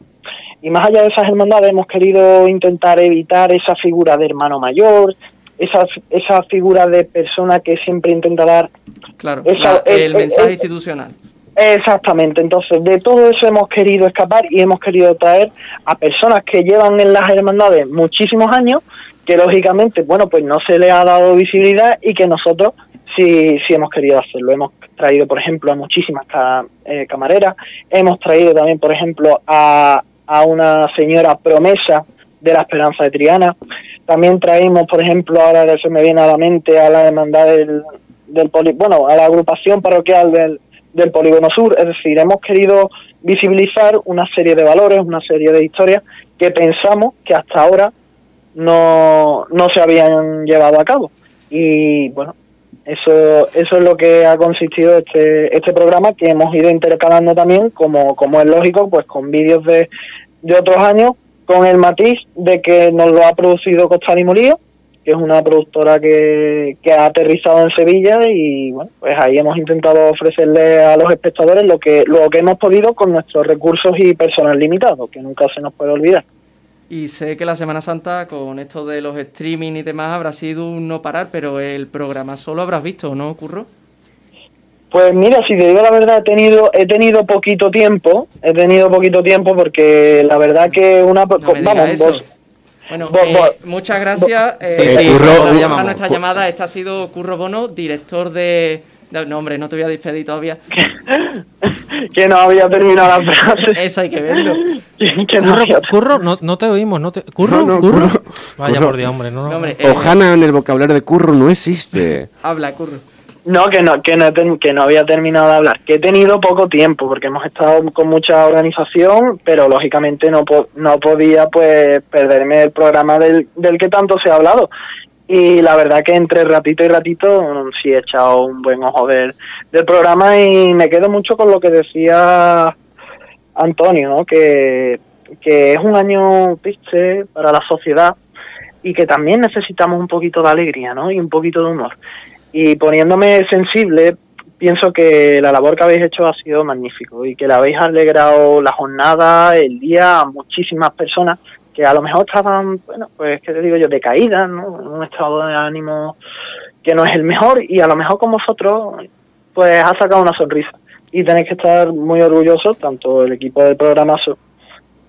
y más allá de esas hermandades hemos querido intentar evitar esa figura de hermano mayor, esa, esa figura de persona que siempre intenta dar... Claro, el, mensaje institucional. Exactamente, entonces de todo eso hemos querido escapar y hemos querido traer a personas que llevan en las hermandades muchísimos años, que lógicamente, bueno, pues no se le ha dado visibilidad y que nosotros sí, sí hemos querido hacerlo. Hemos traído, por ejemplo, a muchísimas eh, camareras. Hemos traído también, por ejemplo, a, a una señora promesa de la Esperanza de Triana. También traímos, por ejemplo, ahora que se me viene a la mente, a la hermandad del, del bueno, a la agrupación parroquial del, del Polígono Sur. Es decir, hemos querido visibilizar una serie de valores, una serie de historias que pensamos que hasta ahora no, no se habían llevado a cabo. Y bueno, eso, eso es lo que ha consistido este, este programa que hemos ido intercalando también, como, como es lógico, pues con vídeos de, de otros años, con el matiz de que nos lo ha producido Costal y Molío, que es una productora que, que ha aterrizado en Sevilla y bueno, pues ahí hemos intentado ofrecerle a los espectadores lo que, lo que hemos podido con nuestros recursos y personal limitado, que nunca se nos puede olvidar. Y sé que la Semana Santa, con esto de los streaming y demás, habrá sido un no parar, pero el programa solo habrás visto, ¿no, Curro? Pues mira, si te digo la verdad, he tenido, he tenido poquito tiempo, he tenido poquito tiempo porque la verdad que una... vamos, bueno, eh, muchas gracias. Eh, Curro, a nuestra llamada. Esta ha sido Curro Bono, director de, No, hombre, no te voy a despedir todavía. que no había terminado la frase. Eso hay que verlo. que no curro, no, no, te oímos. No te... ¿Curro? No, ¿Curro? Vaya por Dios, hombre. No, hombre eh, Ojana en el vocabulario de curro no existe. Habla, curro. No, que no, que no, que no había terminado de hablar. Que he tenido poco tiempo porque hemos estado con mucha organización, pero lógicamente no, no podía pues perderme el programa del, del que tanto se ha hablado. Y la verdad que entre ratito y ratito sí he echado un buen ojo del, del programa y me quedo mucho con lo que decía Antonio, ¿no? que, que es un año triste para la sociedad y que también necesitamos un poquito de alegría ¿no? y un poquito de humor. Y poniéndome sensible, pienso que la labor que habéis hecho ha sido magnífico y que le habéis alegrado la jornada, el día a muchísimas personas que a lo mejor estaban, bueno, pues, ¿qué te digo yo?, decaídas, ¿no? En un estado de ánimo que no es el mejor y a lo mejor con vosotros, pues ha sacado una sonrisa. Y tenéis que estar muy orgullosos, tanto el equipo del programazo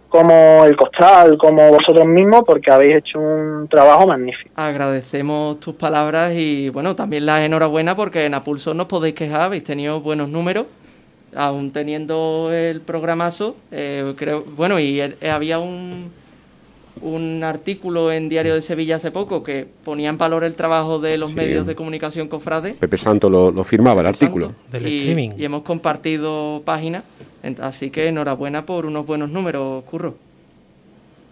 como el Costal, como vosotros mismos, porque habéis hecho un trabajo magnífico. Agradecemos tus palabras y, bueno, también la enhorabuena porque en Apulso no podéis quejar, habéis tenido buenos números, aún teniendo el programazo, eh, creo, bueno, y eh, había un un artículo en Diario de Sevilla hace poco que ponía en valor el trabajo de los medios de comunicación cofrade. Pepe Santo lo, firmaba el artículo. Del y, streaming. Y hemos compartido páginas, así que enhorabuena por unos buenos números, Curro.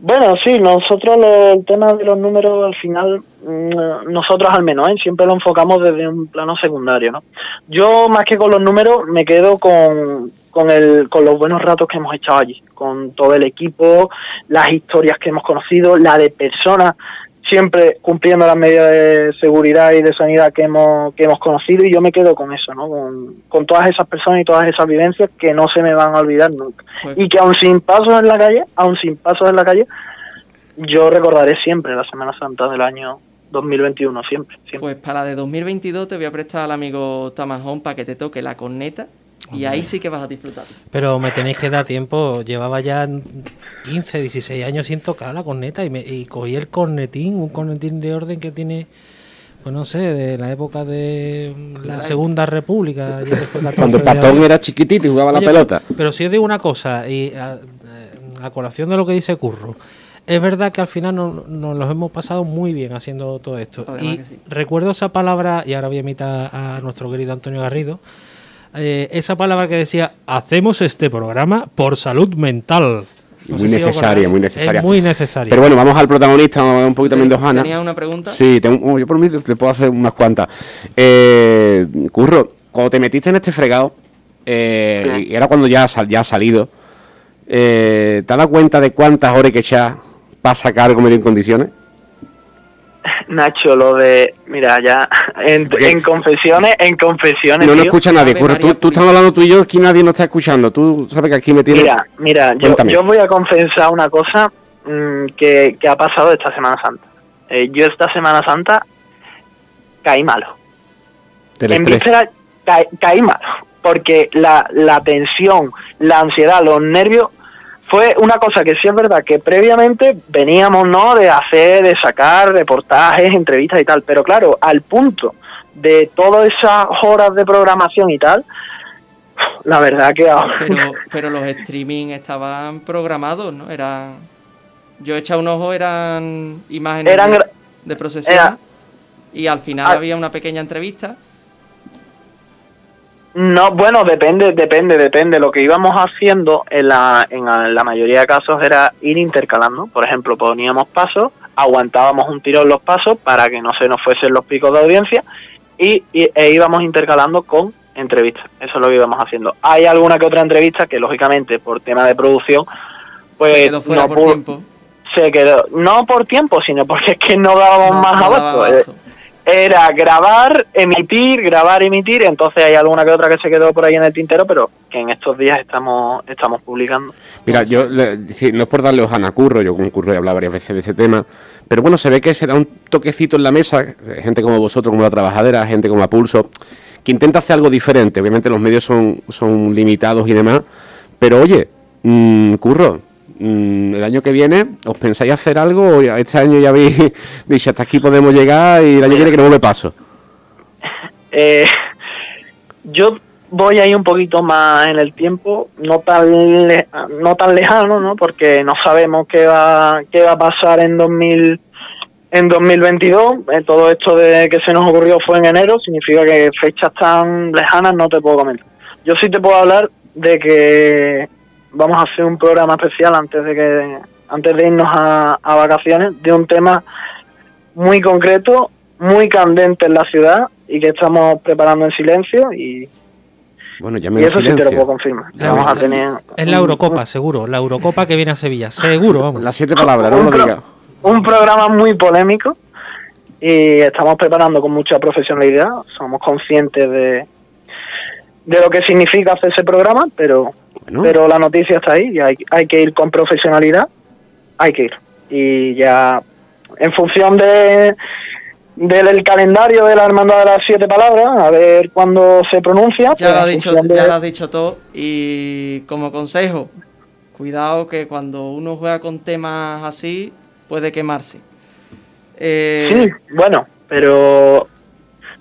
Bueno, sí, nosotros el tema de los números al final, mm, nosotros al menos, ¿eh? siempre lo enfocamos desde un plano secundario, ¿no? Yo más que con los números me quedo con, con, el, con los buenos ratos que hemos echado allí, con todo el equipo, las historias que hemos conocido, la de personas siempre cumpliendo las medidas de seguridad y de sanidad que hemos, que hemos conocido y yo me quedo con eso, ¿no? Con, todas esas personas y todas esas vivencias que no se me van a olvidar nunca. Pues y que aún sin pasos en la calle, aún sin pasos en la calle, yo recordaré siempre la Semana Santa del año 2021, siempre, siempre. Pues para la de 2022 te voy a prestar al amigo Tamajón para que te toque la corneta y ahí sí que vas a disfrutar. Pero me tenéis que dar tiempo. Llevaba ya 15, 16 años sin tocar la corneta y, me, y cogí el cornetín, un cornetín de orden que tiene, pues no sé, de la época de la Segunda República. Cuando el patón era chiquitito y jugaba la pelota. Pero, si os digo una cosa, y a, colación de lo que dice Curro, es verdad que al final nos, los hemos pasado muy bien haciendo todo esto. y recuerdo esa palabra, y ahora voy a imitar a nuestro querido Antonio Garrido, eh, esa palabra que decía, hacemos este programa por salud mental. muy necesaria, muy necesaria. muy necesaria. Pero bueno, vamos al protagonista, un poquito también de Ojana. ¿Tenía una pregunta? Sí, tengo, yo por mí te puedo hacer unas cuantas. Eh, Curro, cuando te metiste en este fregado, eh, y era cuando ya, ya has salido, ¿te has dado cuenta de cuántas horas que echas para sacar comedia en condiciones? Nacho, lo de, mira, ya en, confesiones, en confesiones. No, no escucha nadie. tú, tú estás hablando tú y yo, aquí nadie nos está escuchando. Tú sabes que aquí me tienes. Mira, mira, yo, yo, voy a confesar una cosa mm, que, ha pasado esta Semana Santa. Eh, yo esta Semana Santa caí malo. en víspera caí malo. Porque la, la tensión, la ansiedad, los nervios fue una cosa que sí es verdad que previamente veníamos no de hacer, de sacar reportajes, entrevistas y tal, pero claro, al punto de todas esas horas de programación y tal, la verdad que... Pero, pero los streaming estaban programados, ¿no? Era... Yo he echado un ojo, eran imágenes eran, de, procesión y al final había una pequeña entrevista no, bueno, depende, depende, depende. Lo que íbamos haciendo en la, en la mayoría de casos era ir intercalando. Por ejemplo, poníamos pasos, aguantábamos un tirón los pasos para que no se nos fuesen los picos de audiencia y, e íbamos intercalando con entrevistas. Eso es lo que íbamos haciendo. Hay alguna que otra entrevista que, lógicamente, por tema de producción, pues se quedó fuera por tiempo. Se quedó, no por tiempo, sino porque es que no dábamos más abasto era grabar, emitir, grabar, emitir, entonces hay alguna que otra que se quedó por ahí en el tintero, pero que en estos días estamos estamos publicando. Mira, yo no es por darle a Curro, yo con Curro he hablado varias veces de ese tema, pero bueno, se ve que se da un toquecito en la mesa, gente como vosotros, como la trabajadera, gente como Apulso, que intenta hacer algo diferente, obviamente los medios son, son limitados y demás, pero oye, mmm, Curro, el año que viene, ¿os pensáis hacer algo? este año ya habéis dicho hasta aquí podemos llegar y el año que viene que no me paso. Eh, yo voy ahí un poquito más en el tiempo, no tan no tan lejano, ¿no? Porque no sabemos qué va qué va a pasar en 2000 en 2022. Eh, todo esto de que se nos ocurrió fue en enero, significa que fechas tan lejanas no te puedo comentar. Yo sí te puedo hablar de que vamos a hacer un programa especial antes de que antes de irnos a, vacaciones de un tema muy concreto, muy candente en la ciudad y que estamos preparando en silencio y bueno, ya me y eso sí te lo puedo confirmar. vamos a tener es la Eurocopa, seguro. La Eurocopa que viene a Sevilla, seguro, vamos. Las siete palabras, no lo diga. Un programa muy polémico y estamos preparando con mucha profesionalidad. Somos conscientes de, de lo que significa hacer ese programa, pero, pero la noticia está ahí y hay, hay que ir con profesionalidad hay que ir. Y ya, en función de del calendario de la Hermandad de las Siete Palabras, a ver cuándo se pronuncia. Ya, lo, has dicho, ya lo has dicho todo. Y como consejo, cuidado que cuando uno juega con temas así, puede quemarse. Eh, sí, bueno, pero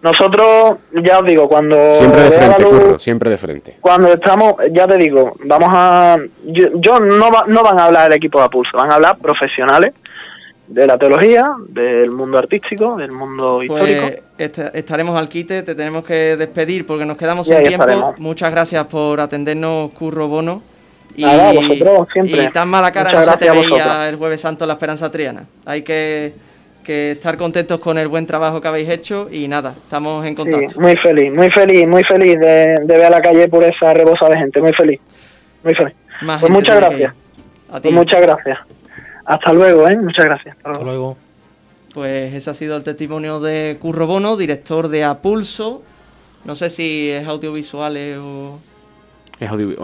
nosotros, ya os digo, cuando... Siempre de frente, siempre de frente. Cuando estamos, ya te digo, vamos a... Yo, no, no van a hablar del equipo de Apulso, van a hablar profesionales de la teología, del mundo artístico, del mundo pues histórico. estaremos al quite, te tenemos que despedir porque nos quedamos sin tiempo. Muchas gracias por atendernos, Curro Bono. Y, Nada, vosotros siempre. Y tan mala cara no se te veía el Jueves Santo en la Esperanza Triana. Hay que que estar contentos con el buen trabajo que habéis hecho y nada, estamos en contacto. muy feliz, muy feliz, muy feliz de, ver a la calle por esa rebosa de gente, muy feliz, muy feliz. pues muchas gracias. Pues muchas gracias. Hasta luego, ¿eh? Muchas gracias. Hasta, luego. Pues ese ha sido el testimonio de Curro Bono, director de Apulso. No sé si es audiovisual o... Es audio,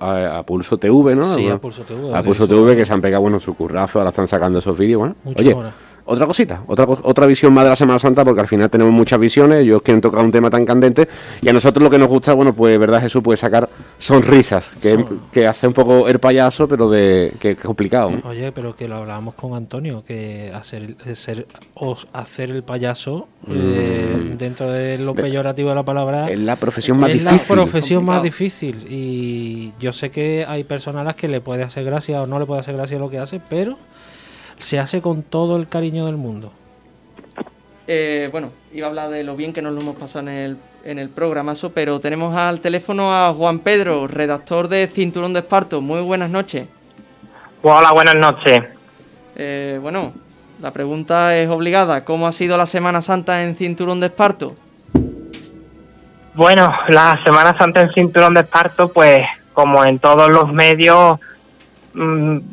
a, Pulso TV, ¿no? Sí, a Pulso TV. A Pulso TV, que se han pegado bueno su currazo, ahora están sacando esos vídeos. Bueno, oye, otra cosita, otra, otra visión más de la Semana Santa, porque al final tenemos muchas visiones, ellos quieren tocar un tema tan candente, y a nosotros lo que nos gusta, bueno, pues verdad Jesús, puede sacar sonrisas, que, hace un poco el payaso, pero de que, es complicado. Oye, pero que lo hablábamos con Antonio, que hacer, ser, hacer el payaso, eh, mm. dentro de lo peyorativo de la palabra, es la profesión más difícil. Es la profesión más difícil, y yo sé que hay personas a las que le puede hacer gracia o no le puede hacer gracia lo que hace, pero se hace con todo el cariño del mundo. Eh, bueno, iba a hablar de lo bien que nos lo hemos pasado en el, en el programazo, pero tenemos al teléfono a Juan Pedro, redactor de Cinturón de Esparto. Muy buenas noches. Hola, buenas noches. Eh, bueno, la pregunta es obligada. ¿Cómo ha sido la Semana Santa en Cinturón de Esparto? Bueno, la Semana Santa en Cinturón de Esparto, pues como en todos los medios,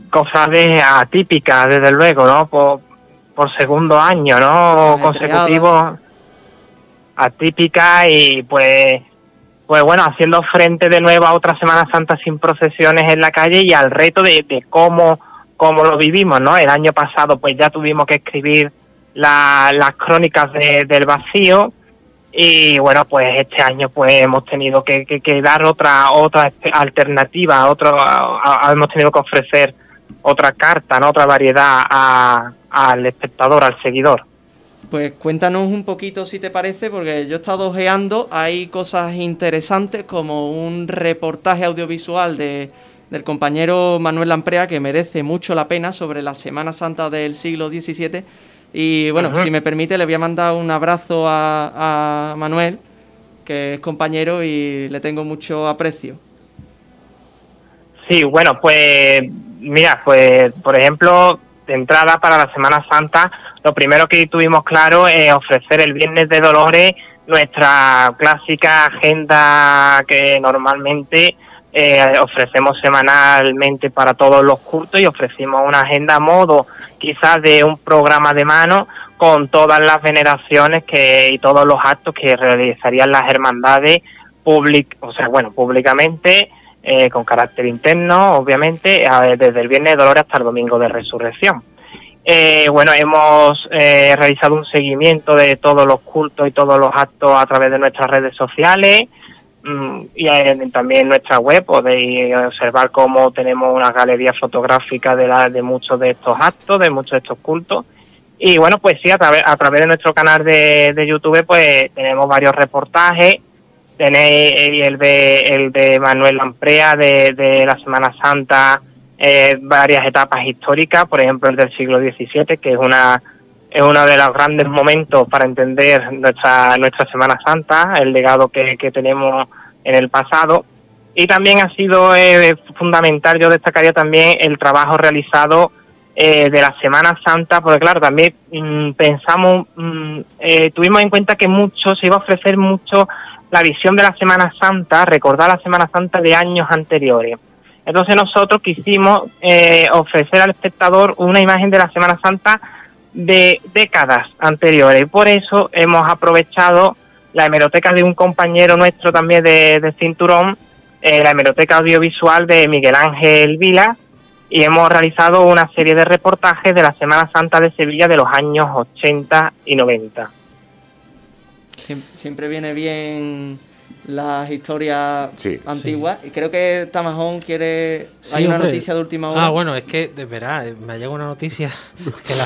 cosas de atípicas, desde luego, ¿no? Por, segundo año, ¿no? Consecutivo, atípica y pues pues bueno, haciendo frente de nuevo a otra Semana Santa sin procesiones en la calle y al reto de, de cómo, cómo lo vivimos, ¿no? El año pasado pues ya tuvimos que escribir las crónicas del vacío y bueno pues este año pues hemos tenido que, dar otra otra alternativa otro hemos tenido que ofrecer otra carta no otra variedad al espectador al seguidor. Pues cuéntanos un poquito si te parece, porque yo he estado ojeando, hay cosas interesantes como un reportaje audiovisual de, del compañero Manuel Lamprea que merece mucho la pena sobre la Semana Santa del siglo XVII y bueno, si me permite, le voy a mandar un abrazo a, Manuel, que es compañero y le tengo mucho aprecio. Sí, bueno, pues mira, pues por ejemplo, de entrada para la Semana Santa, lo primero que tuvimos claro es ofrecer el Viernes de Dolores nuestra clásica agenda que normalmente eh, ofrecemos semanalmente para todos los cultos y ofrecimos una agenda a modo quizás de un programa de mano con todas las veneraciones que, y todos los actos que realizarían las hermandades públic, o sea, bueno, públicamente, eh, con carácter interno, obviamente, desde el Viernes de Dolores hasta el Domingo de Resurrección. Eh, bueno, hemos eh, realizado un seguimiento de todos los cultos y todos los actos a través de nuestras redes sociales, y también en nuestra web podéis observar cómo tenemos una galería fotográfica de, la, de muchos de estos actos, de muchos de estos cultos. Y bueno, pues sí, a través, a través de nuestro canal de, de YouTube pues tenemos varios reportajes tenéis el de, el de Manuel Lamprea de, de la Semana Santa, eh, varias etapas históricas, por ejemplo el del siglo XVII, que es una es uno de los grandes momentos para entender nuestra nuestra Semana Santa, el legado que, que tenemos en el pasado. Y también ha sido eh, fundamental, yo destacaría también el trabajo realizado eh, de la Semana Santa, porque claro, también mm, pensamos, mm, eh, tuvimos en cuenta que mucho, se iba a ofrecer mucho la visión de la Semana Santa, recordar la Semana Santa de años anteriores. Entonces nosotros quisimos eh, ofrecer al espectador una imagen de la Semana Santa de décadas anteriores. Y por eso hemos aprovechado la hemeroteca de un compañero nuestro también de, Cinturón, eh, la hemeroteca audiovisual de Miguel Ángel Vila, y hemos realizado una serie de reportajes de la Semana Santa de Sevilla de los años 80 y 90. Siempre viene bien las historias antiguas. Y creo que Tamajón quiere. Hay una noticia de última hora. Ah, bueno, es que, de verdad, eh, me llega una noticia que la,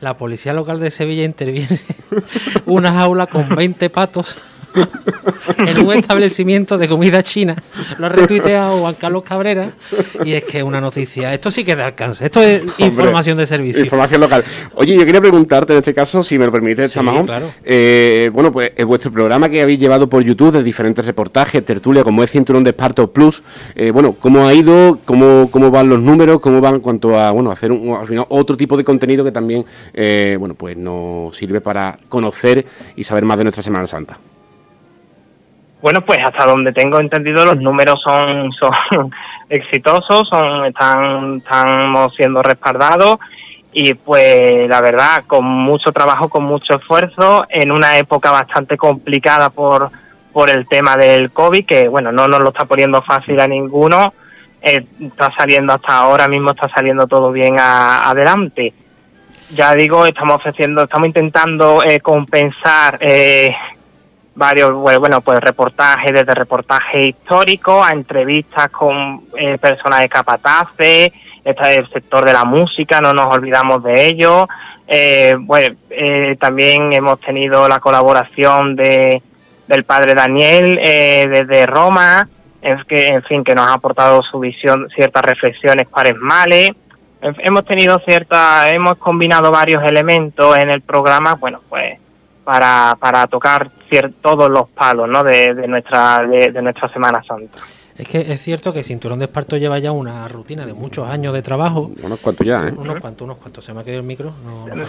la policía local de Sevilla interviene una jaula con 20 patos en un establecimiento de comida china. Lo ha retuiteado Juan Carlos Cabrera y es que es una noticia. Esto sí que de alcance. Esto es información de servicio. Información local. Oye, yo quería preguntarte en este caso, si me lo permite, sí, eh, bueno, pues es vuestro programa que habéis llevado por YouTube de diferentes reportajes, tertulia, como es Cinturón de Esparto Plus. Eh, bueno, ¿cómo ha ido? ¿Cómo, ¿Cómo van los números? ¿Cómo van en cuanto a, bueno, hacer un, al final otro tipo de contenido que también, eh, bueno, pues nos sirve para conocer y saber más de nuestra Semana Santa? Bueno, pues hasta donde tengo entendido los números son, son exitosos, son, están, estamos siendo respaldados y pues la verdad con mucho trabajo, con mucho esfuerzo, en una época bastante complicada por, por el tema del COVID, que bueno, no nos lo está poniendo fácil a ninguno, eh, está saliendo hasta ahora mismo, está saliendo todo bien adelante. Ya digo, estamos ofreciendo, estamos intentando eh, compensar eh, varios, bueno, pues reportajes, desde reportajes históricos a entrevistas con eh, personas de capataces, está el sector de la música, no nos olvidamos de ello. Eh, bueno, eh, también hemos tenido la colaboración de, del padre Daniel eh, desde Roma, en, que, en fin, que nos ha aportado su visión, ciertas reflexiones cuaresmales. Hemos tenido cierta, hemos combinado varios elementos en el programa, bueno, pues para, para tocar todos los palos ¿no? de, nuestra, de, nuestra Semana Santa. Es que es cierto que Cinturón de Esparto lleva ya una rutina de muchos años de trabajo. Unos cuantos ya, ¿eh? Unos cuantos, unos cuantos. Se me ha quedado el micro.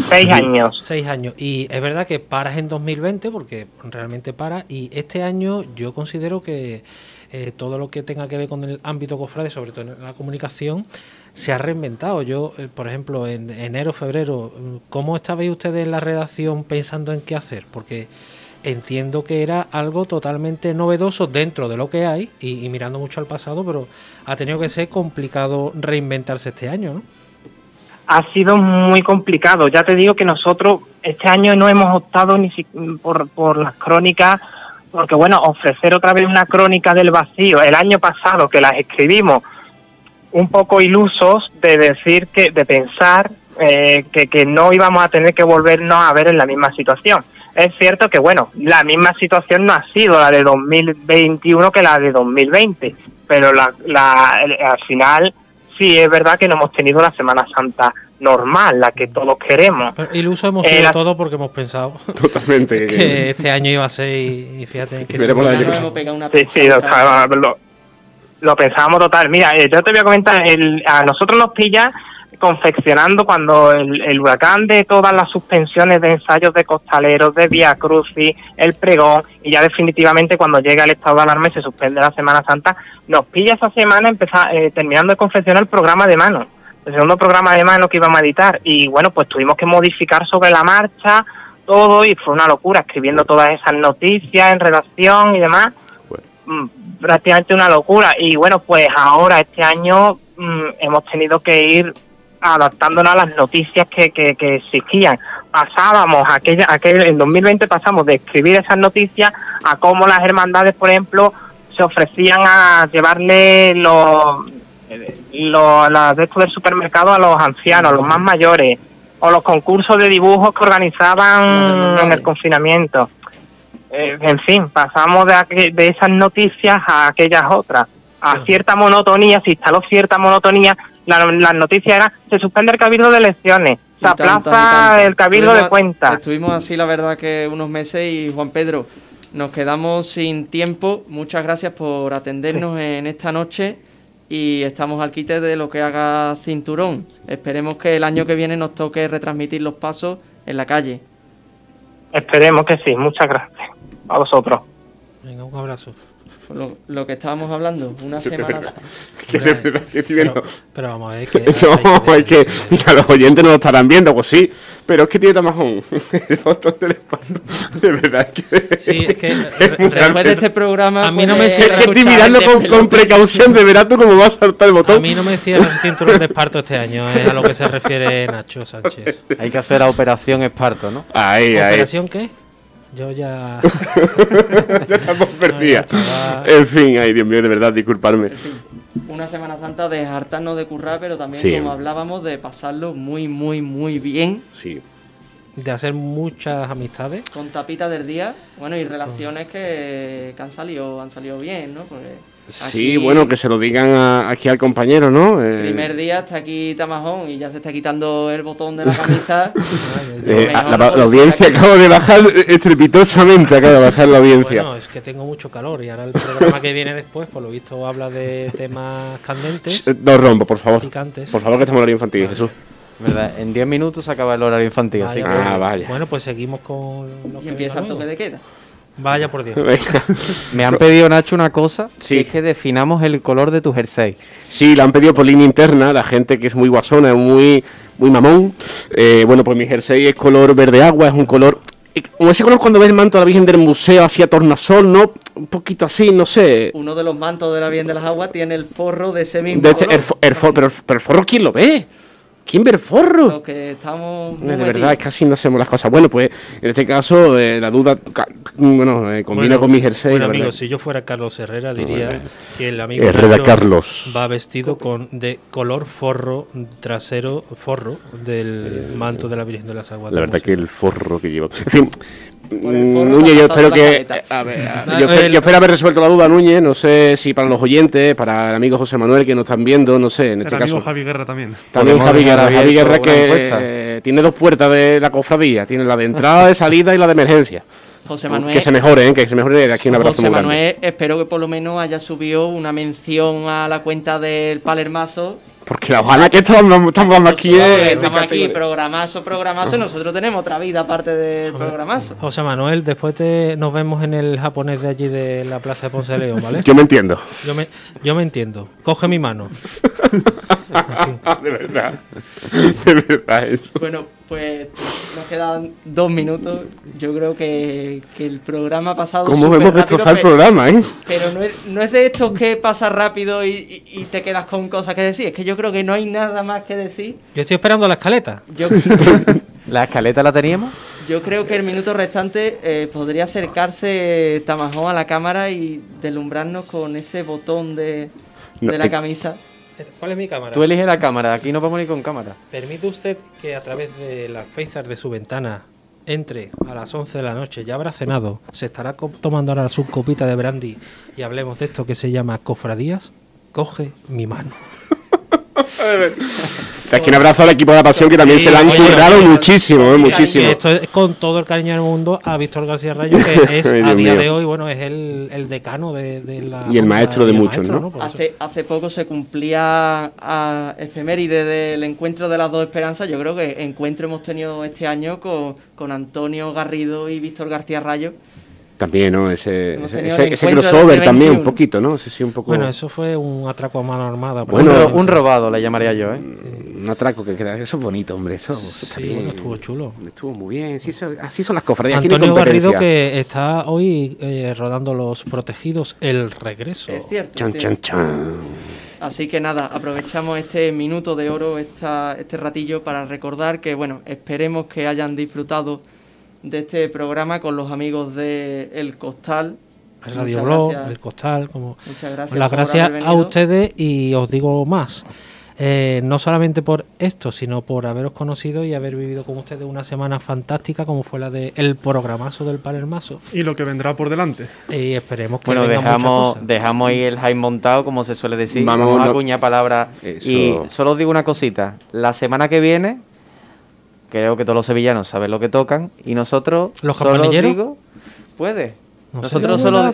Seis años. Seis años. Y es verdad que paras en 2020 porque realmente para. Y este año yo considero que eh, todo lo que tenga que ver con el ámbito cofrade, sobre todo en la comunicación, se ha reinventado. Yo, eh, por ejemplo, en enero, febrero, ¿cómo estabais ustedes en la redacción pensando en qué hacer? Porque entiendo que era algo totalmente novedoso dentro de lo que hay y, mirando mucho al pasado, pero ha tenido que ser complicado reinventarse este año. Ha sido muy complicado. Ya te digo que nosotros este año no hemos optado ni por, por las crónicas, porque bueno, ofrecer otra vez una crónica del vacío, el año pasado que las escribimos un poco ilusos de decir que, de pensar eh, que, que no íbamos a tener que volvernos a ver en la misma situación es cierto que, bueno, la misma situación no ha sido la de 2021 que la de 2020, pero la, la, al final sí es verdad que no hemos tenido la Semana Santa normal, la que todos queremos. Pero iluso hemos sido eh, todo porque hemos pensado Totalmente. que este año iba a ser y, fíjate que sí, sí, lo, lo, pensábamos total. Mira, eh, yo te voy a comentar, el, a nosotros nos pilla confeccionando cuando el, huracán de todas las suspensiones de ensayos de costaleros, de Vía Crucis, el pregón, y ya definitivamente cuando llega el estado de alarma se suspende la Semana Santa, nos pilla esa semana empezar, eh, terminando de confeccionar el programa de mano, el segundo programa de mano que íbamos a editar, y bueno, pues tuvimos que modificar sobre la marcha todo, y fue una locura, escribiendo todas esas noticias en redacción y demás, prácticamente una locura, y bueno, pues ahora este año mm, hemos tenido que ir adaptándonos a las noticias que, que, que existían. Pasábamos, aquella, aquel, en 2020 pasamos de escribir esas noticias a cómo las hermandades, por ejemplo, se ofrecían a llevarle los, los las de del supermercado a los ancianos, a los más mayores, o los concursos de dibujos que organizaban en el confinamiento. Eh, en fin, pasamos de, de esas noticias a aquellas otras, a cierta monotonía, se instaló cierta monotonía, las noticias eran, se suspende el cabildo de elecciones, se aplaza el cabildo de cuentas. Estuvimos así, la verdad, que unos meses y Juan Pedro, nos quedamos sin tiempo. Muchas gracias por atendernos en esta noche y estamos al quite de lo que haga Cinturón. Esperemos que el año que viene nos toque retransmitir los pasos en la calle. Esperemos que sí, muchas gracias a vosotros. Venga, un abrazo. Lo, lo, que estábamos hablando, una semana. que de verdad que estoy viendo. Pero, vamos a ver que. no, es que. Mira, los oyentes no lo estarán viendo, pues sí. Pero es que tiene Tamajón el botón del espalda. De verdad que. Sí, es que. después de este programa. A mí no me Es que estoy mirando con, con, precaución, de verdad tú cómo vas a saltar el botón. A mí no me decía el cinturón de esparto este año, es a lo que se refiere Nacho Sánchez. Hay que hacer la operación esparto, ¿no? Ahí, ahí. ¿Operación qué? Yo ya. ya estamos perdidos. En fin, ay Dios mío, de verdad, disculparme. En fin, una Semana Santa de hartarnos de currar, pero también, como hablábamos, de pasarlo muy, muy, muy bien. Sí. De hacer muchas amistades. Con tapitas del día, bueno, y relaciones que, que han salido han salido bien, ¿no? Porque Sí, bueno, que se lo digan aquí al compañero, ¿no? El eh, primer día está aquí Tamajón y ya se está quitando el botón de la camisa. Eh, la, audiencia acaba de bajar estrepitosamente, acaba de bajar la audiencia. Bueno, es que tengo mucho calor y ahora el programa que viene después, por lo visto, habla de temas candentes. Dos rombos, por favor. Picantes. Por favor, que estamos en horario infantil, Jesús. ¿Verdad? En 10 minutos se acaba el horario infantil. así ah, vaya. Bueno, pues seguimos con. y empieza el toque de queda. Vaya por Dios. Me han pedido, Nacho, una cosa, sí. que es que definamos el color de tu jersey. Sí, la han pedido por línea interna, la gente que es muy guasona, muy, muy mamón. Eh, bueno, pues mi jersey es color verde agua, es un color... Como ese color cuando ves el manto de la Virgen del Museo hacia tornasol, ¿no? Un poquito así, no sé. Uno de los mantos de la Virgen de las Aguas tiene el forro de ese mismo de color. pero, pero el forro, ¿quién lo ve? ¿Quién ver forro? que estamos. de verdad, es casi no hacemos las cosas. Bueno, pues en este caso, eh, la duda bueno, eh, combina con mi jersey. Bueno, amigo, si yo fuera Carlos Herrera, diría que el amigo Herrera Carlos va vestido con de color forro trasero, forro del eh, manto de la Virgen de las Aguas. La verdad que el forro que lleva. Fin, Núñez, yo espero que. yo, espero haber resuelto la duda, Núñez. No sé si para los oyentes, para el amigo José Manuel que nos están viendo, no sé, en este el caso. Javi Guerra también. También Javi Guerra. Javi Guerra que eh, tiene dos puertas de la cofradía: tiene la de entrada, de salida y la de emergencia. José Manuel. Que se mejore, ¿eh? que se mejore de aquí un abrazo José Manuel, espero que por lo menos haya subido una mención a la cuenta del Palermazo porque la ojalá que estamos, estamos aquí Estamos aquí, programazo, programazo, y nosotros tenemos otra vida aparte del programazo. José Manuel, después te, nos vemos en el japonés de allí de la Plaza de Ponce de León, ¿vale? Yo me entiendo. Yo me, yo me entiendo. Coge mi mano. de verdad. De verdad eso. Bueno, pues nos quedan dos minutos. Yo creo que, que el programa ha pasado. ¿Cómo hemos destrozado el programa, eh? Pero no es, no es de estos que pasa rápido y, y, te quedas con cosas que decir. Es que yo creo que no hay nada más que decir. Yo estoy esperando la escaleta. Yo, ¿La escaleta la teníamos? Yo creo que el minuto restante eh, podría acercarse Tamajón a la cámara y deslumbrarnos con ese botón de, de la camisa. ¿Cuál es mi cámara? Tú eliges la cámara, aquí no podemos ir con cámara. ¿Permite usted que a través de las faces de su ventana entre a las 11 de la noche, ya habrá cenado, se estará tomando ahora su copita de brandy y hablemos de esto que se llama cofradías? Coge mi mano. Aquí un abrazo al equipo de la pasión que también se la han currado muchísimo, eh, muchísimo. Esto es con todo el cariño del mundo a Víctor García Rayo, que es a día de hoy, bueno, es el, decano de, la. Y el maestro de muchos, ¿no? Hace, hace poco se cumplía a efeméride del encuentro de las dos esperanzas. Yo creo que encuentro hemos tenido este año con, con Antonio Garrido y Víctor García Rayo también, ¿no? Ese, ese, crossover también un poquito, ¿no? Sí, un poco... Bueno, eso fue un atraco a mano armada. Bueno, un robado le llamaría yo, ¿eh? Un atraco que queda... Eso es bonito, hombre, eso, sí, estuvo chulo. Estuvo muy bien, sí, así son las cofradías. Antonio Garrido que está hoy eh, rodando Los Protegidos, El Regreso. Es cierto. Chan, chan, chan. Así que nada, aprovechamos este minuto de oro, esta, este ratillo para recordar que, bueno, esperemos que hayan disfrutado de este programa con los amigos de El Costal. El Radio Blog, El Costal, como... Muchas gracias. Las gracias a ustedes y os digo más. eh, no solamente por esto, sino por haberos conocido y haber vivido con ustedes una semana fantástica como fue la de el programazo del Palermaso. Y lo que vendrá por delante. Y esperemos que Bueno, dejamos, dejamos ahí el hype montado, como se suele decir. Vamos, Vamos, a no- acuñar palabras. Eso. Y solo os digo una cosita. La semana que viene, creo que todos los sevillanos saben lo que tocan. Y nosotros, ¿Los campanilleros? digo, puede. No nosotros solo,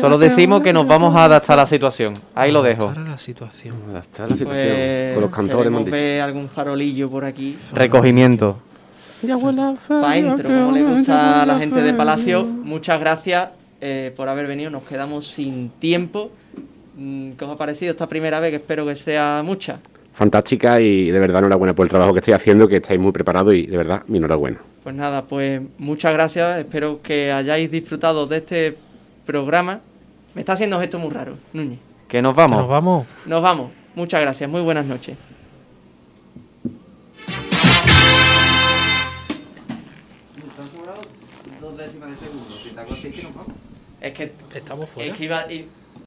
solo decimos que nos vamos a adaptar a la situación. Ahí lo dejo. Adaptar a la situación. Está la situación. Pues con los cantores queremos dicho. ver algún farolillo por aquí. Recogimiento. Pa' dentro, como le gusta a la gente de Palacio. Muchas gracias eh, por haber venido. Nos quedamos sin tiempo. Mm, ¿Qué os ha parecido esta primera vez? Que espero que sea mucha. Fantástica y de verdad enhorabuena por el trabajo que estáis haciendo, que estáis muy preparados y de verdad mi enhorabuena. Pues nada, pues muchas gracias. Espero que hayáis disfrutado de este programa. Me está haciendo gesto muy raro, Núñez. Que nos Que vamos. Nos vamos. Nos vamos. Muchas gracias. Muy buenas noches. Dos décimas de segundo. Si te hago así, que nos vamos. Es que, Estamos fuera. es que iba, i-